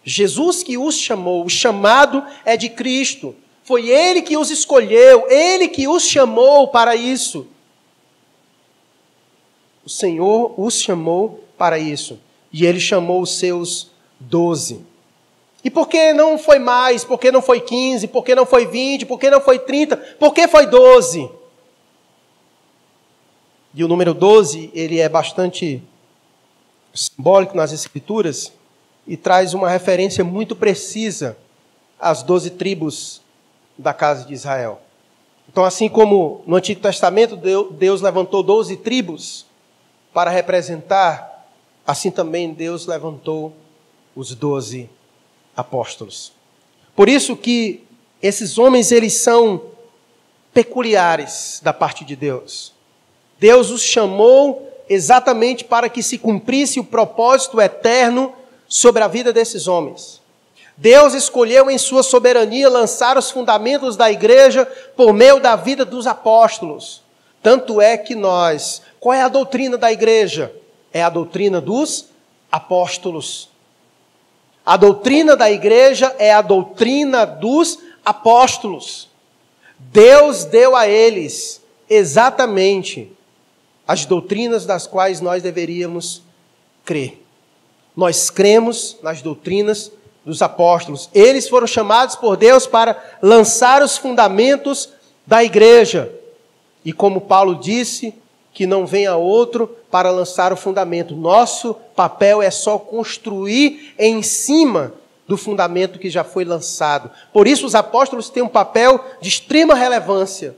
Jesus que os chamou, o chamado é de Cristo. Foi Ele que os escolheu, Ele que os chamou para isso. O Senhor os chamou para isso. E Ele chamou os seus doze. E por que não foi mais? Por que não foi 15? Por que não foi 20? Por que não foi 30? Por que foi 12? E o número 12, ele é bastante simbólico nas escrituras e traz uma referência muito precisa às 12 tribos da casa de Israel. Então, assim como no Antigo Testamento Deus levantou 12 tribos para representar, assim também Deus levantou os 12 apóstolos. Por isso que esses homens eles são peculiares da parte de Deus. Deus os chamou exatamente para que se cumprisse o propósito eterno sobre a vida desses homens. Deus escolheu em sua soberania lançar os fundamentos da igreja por meio da vida dos apóstolos. Tanto é que nós, qual é a doutrina da igreja? É a doutrina dos apóstolos. A doutrina da igreja é a doutrina dos apóstolos. Deus deu a eles exatamente as doutrinas das quais nós deveríamos crer. Nós cremos nas doutrinas dos apóstolos. Eles foram chamados por Deus para lançar os fundamentos da igreja. E como Paulo disse, que não venha outro para lançar o fundamento. Nosso papel é só construir em cima do fundamento que já foi lançado. Por isso, os apóstolos têm um papel de extrema relevância,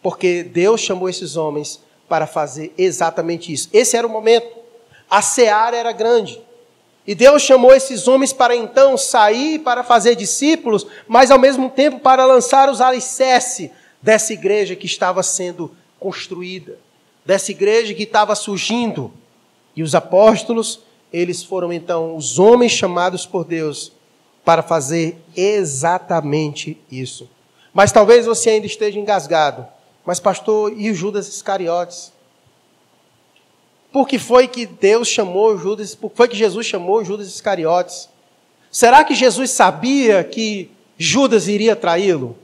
porque Deus chamou esses homens para fazer exatamente isso. Esse era o momento. A seara era grande. E Deus chamou esses homens para então sair para fazer discípulos, mas ao mesmo tempo para lançar os alicerces dessa igreja que estava sendo construída dessa igreja que estava surgindo. E os apóstolos, eles foram então os homens chamados por Deus para fazer exatamente isso. Mas talvez você ainda esteja engasgado. Mas, pastor, e o Judas Iscariotes? Por que foi que Deus chamou Judas? Por que foi que Jesus chamou Judas Iscariotes? Será que Jesus sabia que Judas iria traí-lo?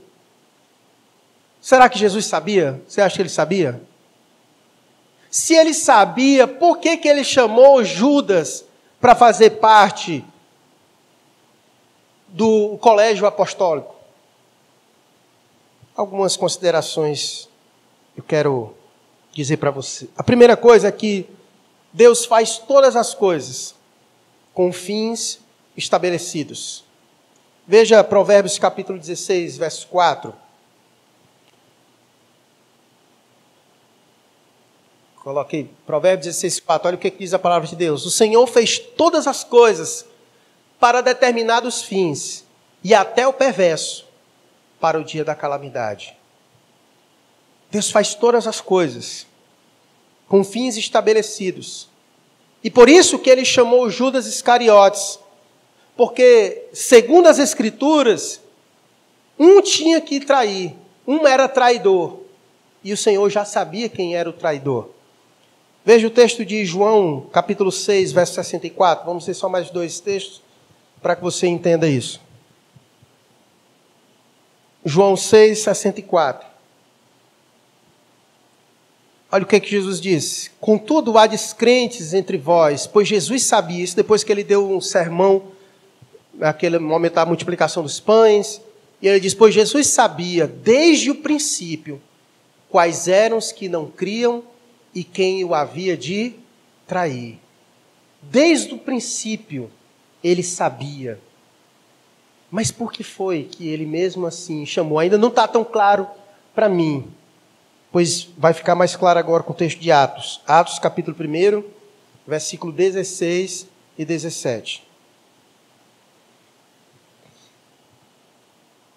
Será que Jesus sabia? Você acha que ele sabia? Se ele sabia, por que, que ele chamou Judas para fazer parte do colégio apostólico? Algumas considerações eu quero dizer para você. A primeira coisa é que Deus faz todas as coisas com fins estabelecidos. Veja Provérbios capítulo 16, verso 4. Coloquei Provérbios 16, 4. Olha o que diz a palavra de Deus. O Senhor fez todas as coisas para determinados fins, e até o perverso para o dia da calamidade. Deus faz todas as coisas com fins estabelecidos. E por isso que ele chamou Judas Iscariotes, porque, segundo as Escrituras, um tinha que trair, um era traidor, e o Senhor já sabia quem era o traidor. Veja o texto de João, capítulo 6, verso 64. Vamos ver só mais dois textos para que você entenda isso. João 6, 64. Olha o que, é que Jesus disse. Contudo, há descrentes entre vós, pois Jesus sabia isso depois que ele deu um sermão, naquele momento da multiplicação dos pães. E ele diz: Pois Jesus sabia desde o princípio quais eram os que não criam e quem o havia de trair. Desde o princípio, ele sabia. Mas por que foi que ele mesmo assim chamou? Ainda não está tão claro para mim, pois vai ficar mais claro agora com o texto de Atos. Atos, capítulo 1, versículo 16 e 17.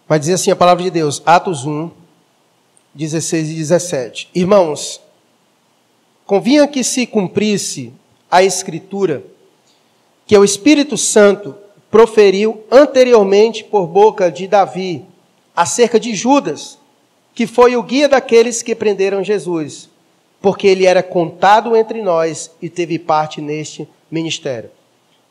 Vai dizer assim a palavra de Deus, Atos 1, 16 e 17. Irmãos, convinha que se cumprisse a Escritura que o Espírito Santo proferiu anteriormente por boca de Davi acerca de Judas, que foi o guia daqueles que prenderam Jesus, porque ele era contado entre nós e teve parte neste ministério.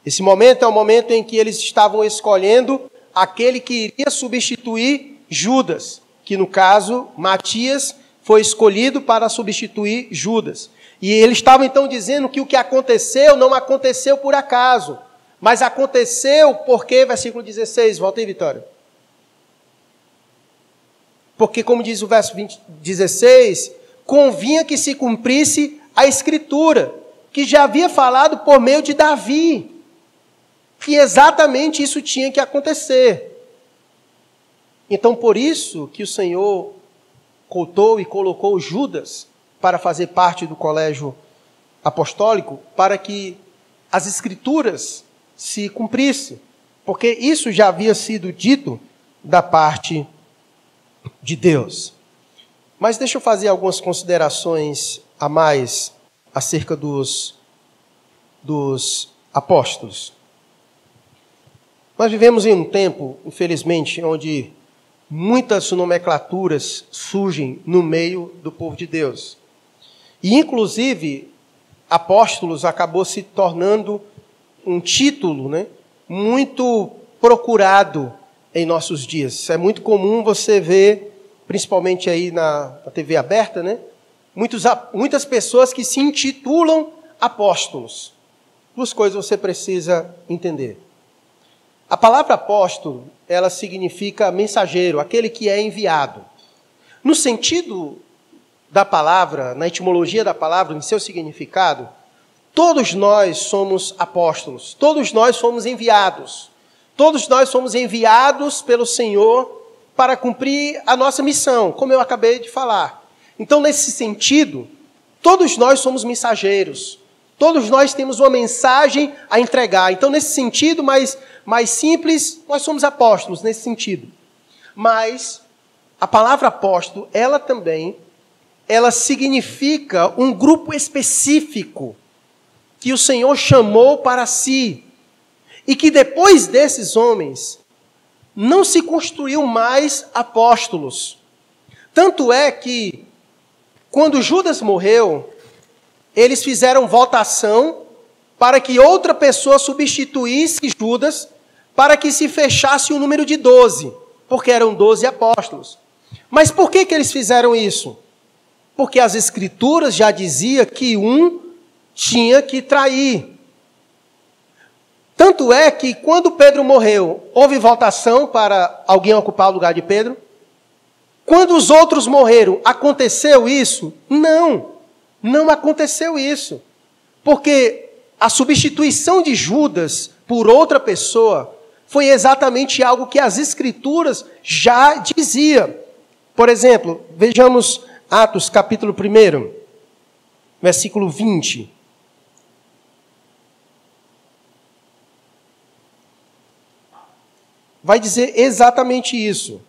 Esse momento é o momento em que eles estavam escolhendo aquele que iria substituir Judas, que no caso, Matias foi escolhido para substituir Judas. E eles estavam então dizendo que o que aconteceu não aconteceu por acaso, mas aconteceu porque, versículo 16, volta aí, Vitória. Porque, como diz o verso 20, 16, convinha que se cumprisse a Escritura, que já havia falado por meio de Davi, que exatamente isso tinha que acontecer. Então, por isso que o Senhor cotou e colocou Judas para fazer parte do colégio apostólico, para que as Escrituras se cumprissem, porque isso já havia sido dito da parte de Deus. Mas deixa eu fazer algumas considerações a mais acerca dos, dos apóstolos. Nós vivemos em um tempo, infelizmente, onde muitas nomenclaturas surgem no meio do povo de Deus. E, inclusive, apóstolos acabou se tornando um título né, muito procurado em nossos dias. É muito comum você ver, principalmente aí na, na TV aberta, né, muitos, muitas pessoas que se intitulam apóstolos. Duas coisas você precisa entender. A palavra apóstolo, ela significa mensageiro, aquele que é enviado. No sentido da palavra, na etimologia da palavra, em seu significado, todos nós somos apóstolos, todos nós somos enviados. Todos nós somos enviados pelo Senhor para cumprir a nossa missão, como eu acabei de falar. Então, nesse sentido, todos nós somos mensageiros. Todos nós temos uma mensagem a entregar. Então, nesse sentido mais, mais simples, nós somos apóstolos, nesse sentido. Mas a palavra apóstolo, ela também, ela significa um grupo específico que o Senhor chamou para si. E que depois desses homens, não se construiu mais apóstolos. Tanto é que, quando Judas morreu, eles fizeram votação para que outra pessoa substituísse Judas, para que se fechasse o número de doze, porque eram doze apóstolos. Mas por que, que eles fizeram isso? Porque as escrituras já diziam que um tinha que trair. Tanto é que quando Pedro morreu, houve votação para alguém ocupar o lugar de Pedro? Quando os outros morreram, aconteceu isso? Não. Não aconteceu isso. Porque a substituição de Judas por outra pessoa foi exatamente algo que as Escrituras já dizia. Por exemplo, vejamos Atos capítulo 1, versículo 20. Vai dizer exatamente isso.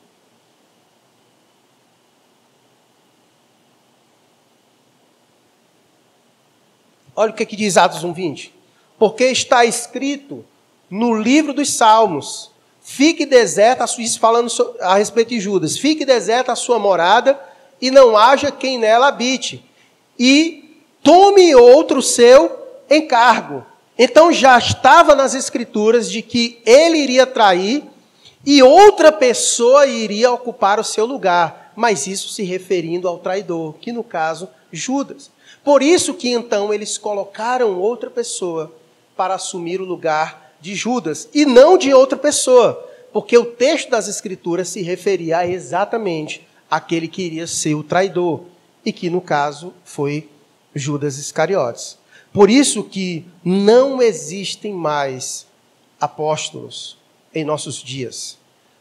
Olha o que, é que diz Atos 1,20. Porque está escrito no livro dos Salmos: fique deserta, isso falando a respeito de Judas, fique deserta a sua morada e não haja quem nela habite, e tome outro seu encargo. Então já estava nas Escrituras de que ele iria trair e outra pessoa iria ocupar o seu lugar, mas isso se referindo ao traidor, que no caso Judas. Por isso que então eles colocaram outra pessoa para assumir o lugar de Judas e não de outra pessoa, porque o texto das Escrituras se referia exatamente àquele que iria ser o traidor e que no caso foi Judas Iscariotes. Por isso que não existem mais apóstolos, em nossos dias.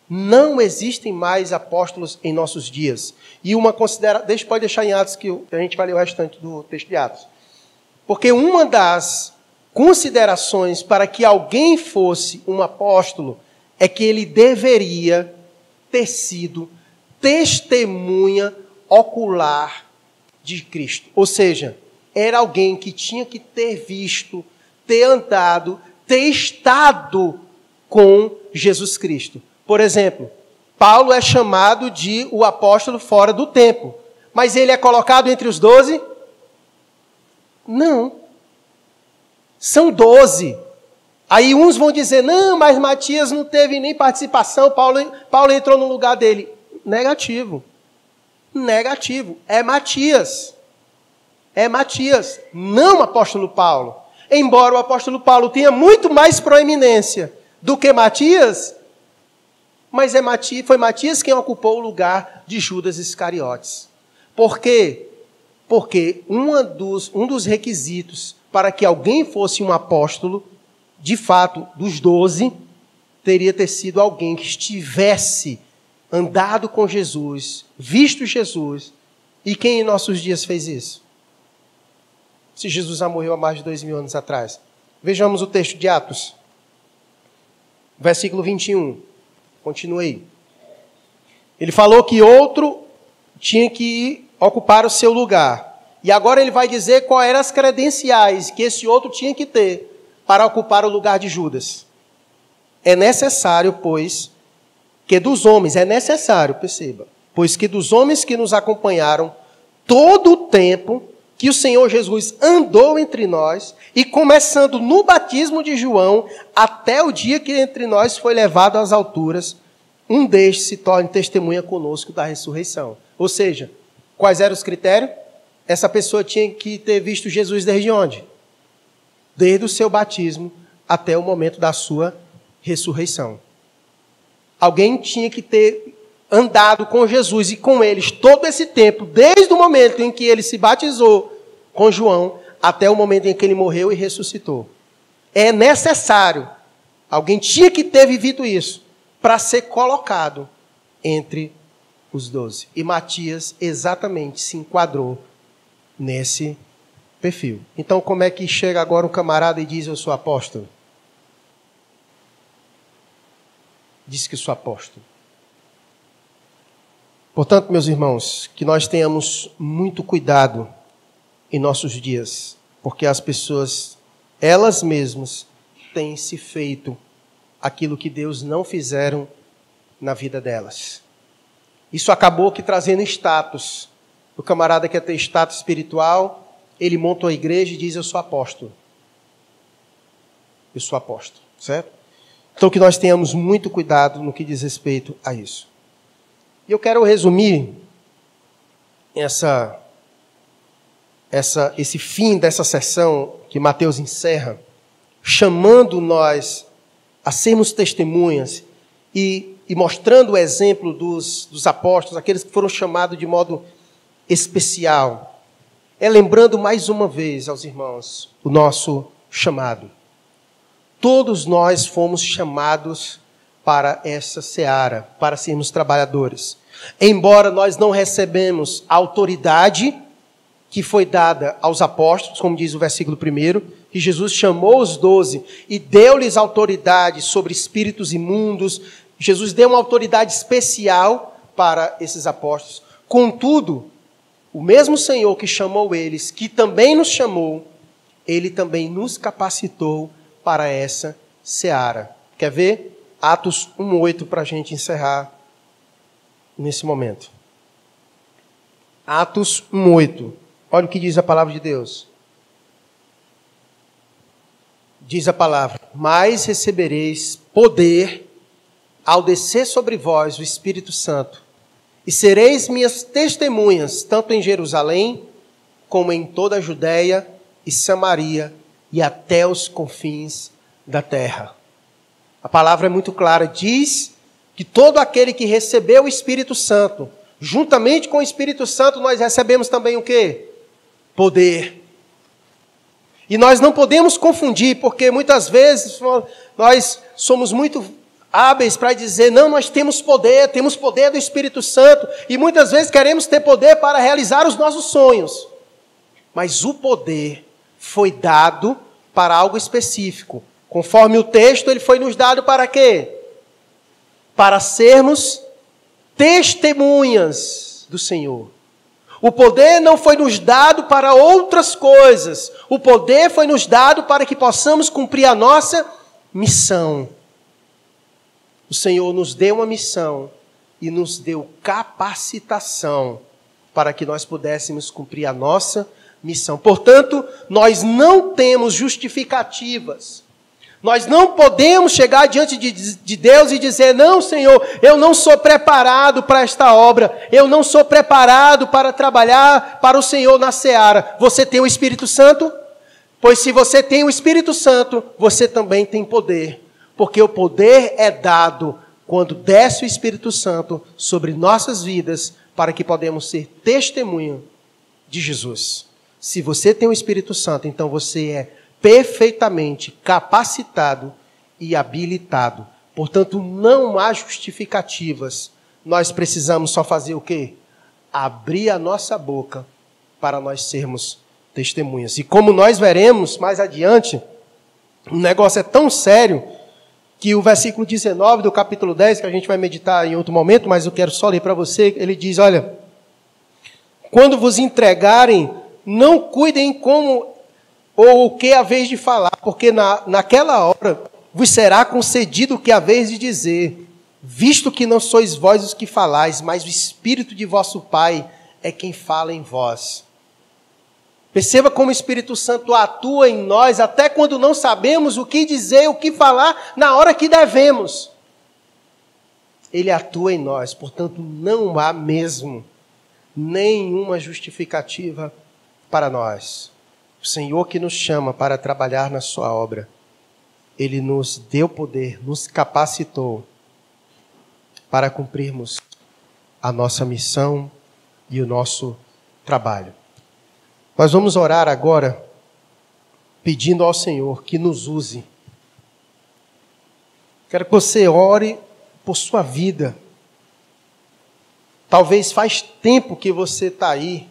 Não existem mais apóstolos em nossos dias. E uma considera, deixa pode deixar em Atos que a gente vai ler o restante do texto de Atos. Porque uma das considerações para que alguém fosse um apóstolo é que ele deveria ter sido testemunha ocular de Cristo. Ou seja, era alguém que tinha que ter visto, ter andado, ter estado com Jesus Cristo. Por exemplo, Paulo é chamado de o apóstolo fora do tempo, mas ele é colocado entre os doze? Não. São doze. Aí uns vão dizer, não, mas Matias não teve nem participação, Paulo, Paulo entrou no lugar dele. Negativo. Negativo. É Matias. É Matias, não o apóstolo Paulo. Embora o apóstolo Paulo tenha muito mais proeminência do que Matias, mas é Matias, foi Matias quem ocupou o lugar de Judas Iscariotes. Por quê? Porque dos, um dos requisitos para que alguém fosse um apóstolo, de fato, dos doze, teria ter sido alguém que estivesse andado com Jesus, visto Jesus. E quem em nossos dias fez isso? Se Jesus já morreu há mais de dois mil anos atrás. Vejamos o texto de Atos, versículo 21. Continuei. Ele falou que outro tinha que ocupar o seu lugar. E agora ele vai dizer quais eram as credenciais que esse outro tinha que ter para ocupar o lugar de Judas. É necessário, pois, que dos homens, é necessário, perceba, pois que dos homens que nos acompanharam todo o tempo que o Senhor Jesus andou entre nós, e começando no batismo de João, até o dia que entre nós foi levado às alturas, um destes se torne testemunha conosco da ressurreição. Ou seja, quais eram os critérios? essa pessoa tinha que ter visto Jesus desde onde? Desde o seu batismo até o momento da sua ressurreição. Alguém tinha que ter andado com Jesus e com eles todo esse tempo, desde o momento em que ele se batizou com João até o momento em que ele morreu e ressuscitou. É necessário, alguém tinha que ter vivido isso para ser colocado entre os doze. E Matias exatamente se enquadrou nesse perfil. Então, como é que chega agora um camarada e diz: Eu sou apóstolo? Diz que sou apóstolo. Portanto, meus irmãos, que nós tenhamos muito cuidado em nossos dias, porque as pessoas, elas mesmas, têm se feito aquilo que Deus não fizeram na vida delas. Isso acabou que trazendo status o camarada quer ter status espiritual, ele monta uma igreja e diz: Eu sou apóstolo. Eu sou apóstolo, certo? Então, que nós tenhamos muito cuidado no que diz respeito a isso. E eu quero resumir essa, essa, esse fim dessa sessão que Mateus encerra, chamando nós a sermos testemunhas e, e mostrando o exemplo dos, dos apóstolos, aqueles que foram chamados de modo especial. É lembrando mais uma vez aos irmãos o nosso chamado. Todos nós fomos chamados para essa seara, para sermos trabalhadores. Embora nós não recebemos a autoridade que foi dada aos apóstolos, como diz o versículo 1, que Jesus chamou os doze e deu-lhes autoridade sobre espíritos imundos. Jesus deu uma autoridade especial para esses apóstolos. Contudo, o mesmo Senhor que chamou eles, que também nos chamou, ele também nos capacitou para essa seara. Quer ver? Atos 1,8 para a gente encerrar nesse momento. Atos 1,8. Olha o que diz a palavra de Deus. Diz a palavra: Mas recebereis poder ao descer sobre vós o Espírito Santo e sereis minhas testemunhas, tanto em Jerusalém, como em toda a Judéia e Samaria e até os confins da terra. A palavra é muito clara, diz que todo aquele que recebeu o Espírito Santo, juntamente com o Espírito Santo, nós recebemos também o quê? Poder. E nós não podemos confundir, porque muitas vezes nós somos muito hábeis para dizer: não, nós temos poder, temos poder do Espírito Santo, e muitas vezes queremos ter poder para realizar os nossos sonhos. Mas o poder foi dado para algo específico. Conforme o texto, ele foi nos dado para quê? Para sermos testemunhas do Senhor. O poder não foi nos dado para outras coisas. O poder foi nos dado para que possamos cumprir a nossa missão. O Senhor nos deu uma missão e nos deu capacitação para que nós pudéssemos cumprir a nossa missão. Portanto, nós não temos justificativas. Nós não podemos chegar diante de, de, Deus e dizer: Não, Senhor, eu não sou preparado para esta obra, eu não sou preparado para trabalhar para o Senhor na seara. Você tem o Espírito Santo? Pois se você tem o Espírito Santo, você também tem poder. Porque o poder é dado quando desce o Espírito Santo sobre nossas vidas, para que podemos ser testemunho de Jesus. Se você tem o Espírito Santo, então você é perfeitamente capacitado e habilitado. Portanto, não há justificativas. Nós precisamos só fazer o quê? Abrir a nossa boca para nós sermos testemunhas. E como nós veremos mais adiante, o negócio é tão sério que o versículo 19 do capítulo 10, que a gente vai meditar em outro momento, mas eu quero só ler para você, ele diz: Olha, quando vos entregarem não cuidem como ou o que a vez de falar, porque na, naquela hora vos será concedido o que a vez de dizer, visto que não sois vós os que falais, mas o Espírito de vosso Pai é quem fala em vós. Perceba como o Espírito Santo atua em nós, até quando não sabemos o que dizer, o que falar, na hora que devemos. Ele atua em nós, portanto, não há mesmo nenhuma justificativa para nós. O Senhor que nos chama para trabalhar na Sua obra, Ele nos deu poder, nos capacitou para cumprirmos a nossa missão e o nosso trabalho. Nós vamos orar agora pedindo ao Senhor que nos use. Quero que você ore por sua vida. Talvez faz tempo que você está aí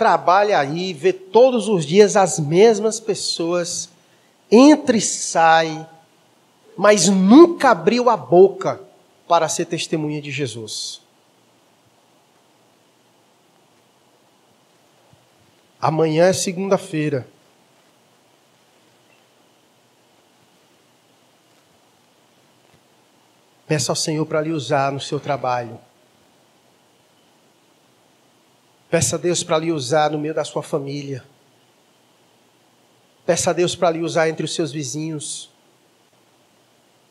trabalha aí, vê todos os dias as mesmas pessoas, entra e sai, mas nunca abriu a boca para ser testemunha de Jesus. Amanhã é segunda-feira. Peça ao Senhor para lhe usar no seu trabalho. Peça a Deus para lhe usar no meio da sua família. Peça a Deus para lhe usar entre os seus vizinhos.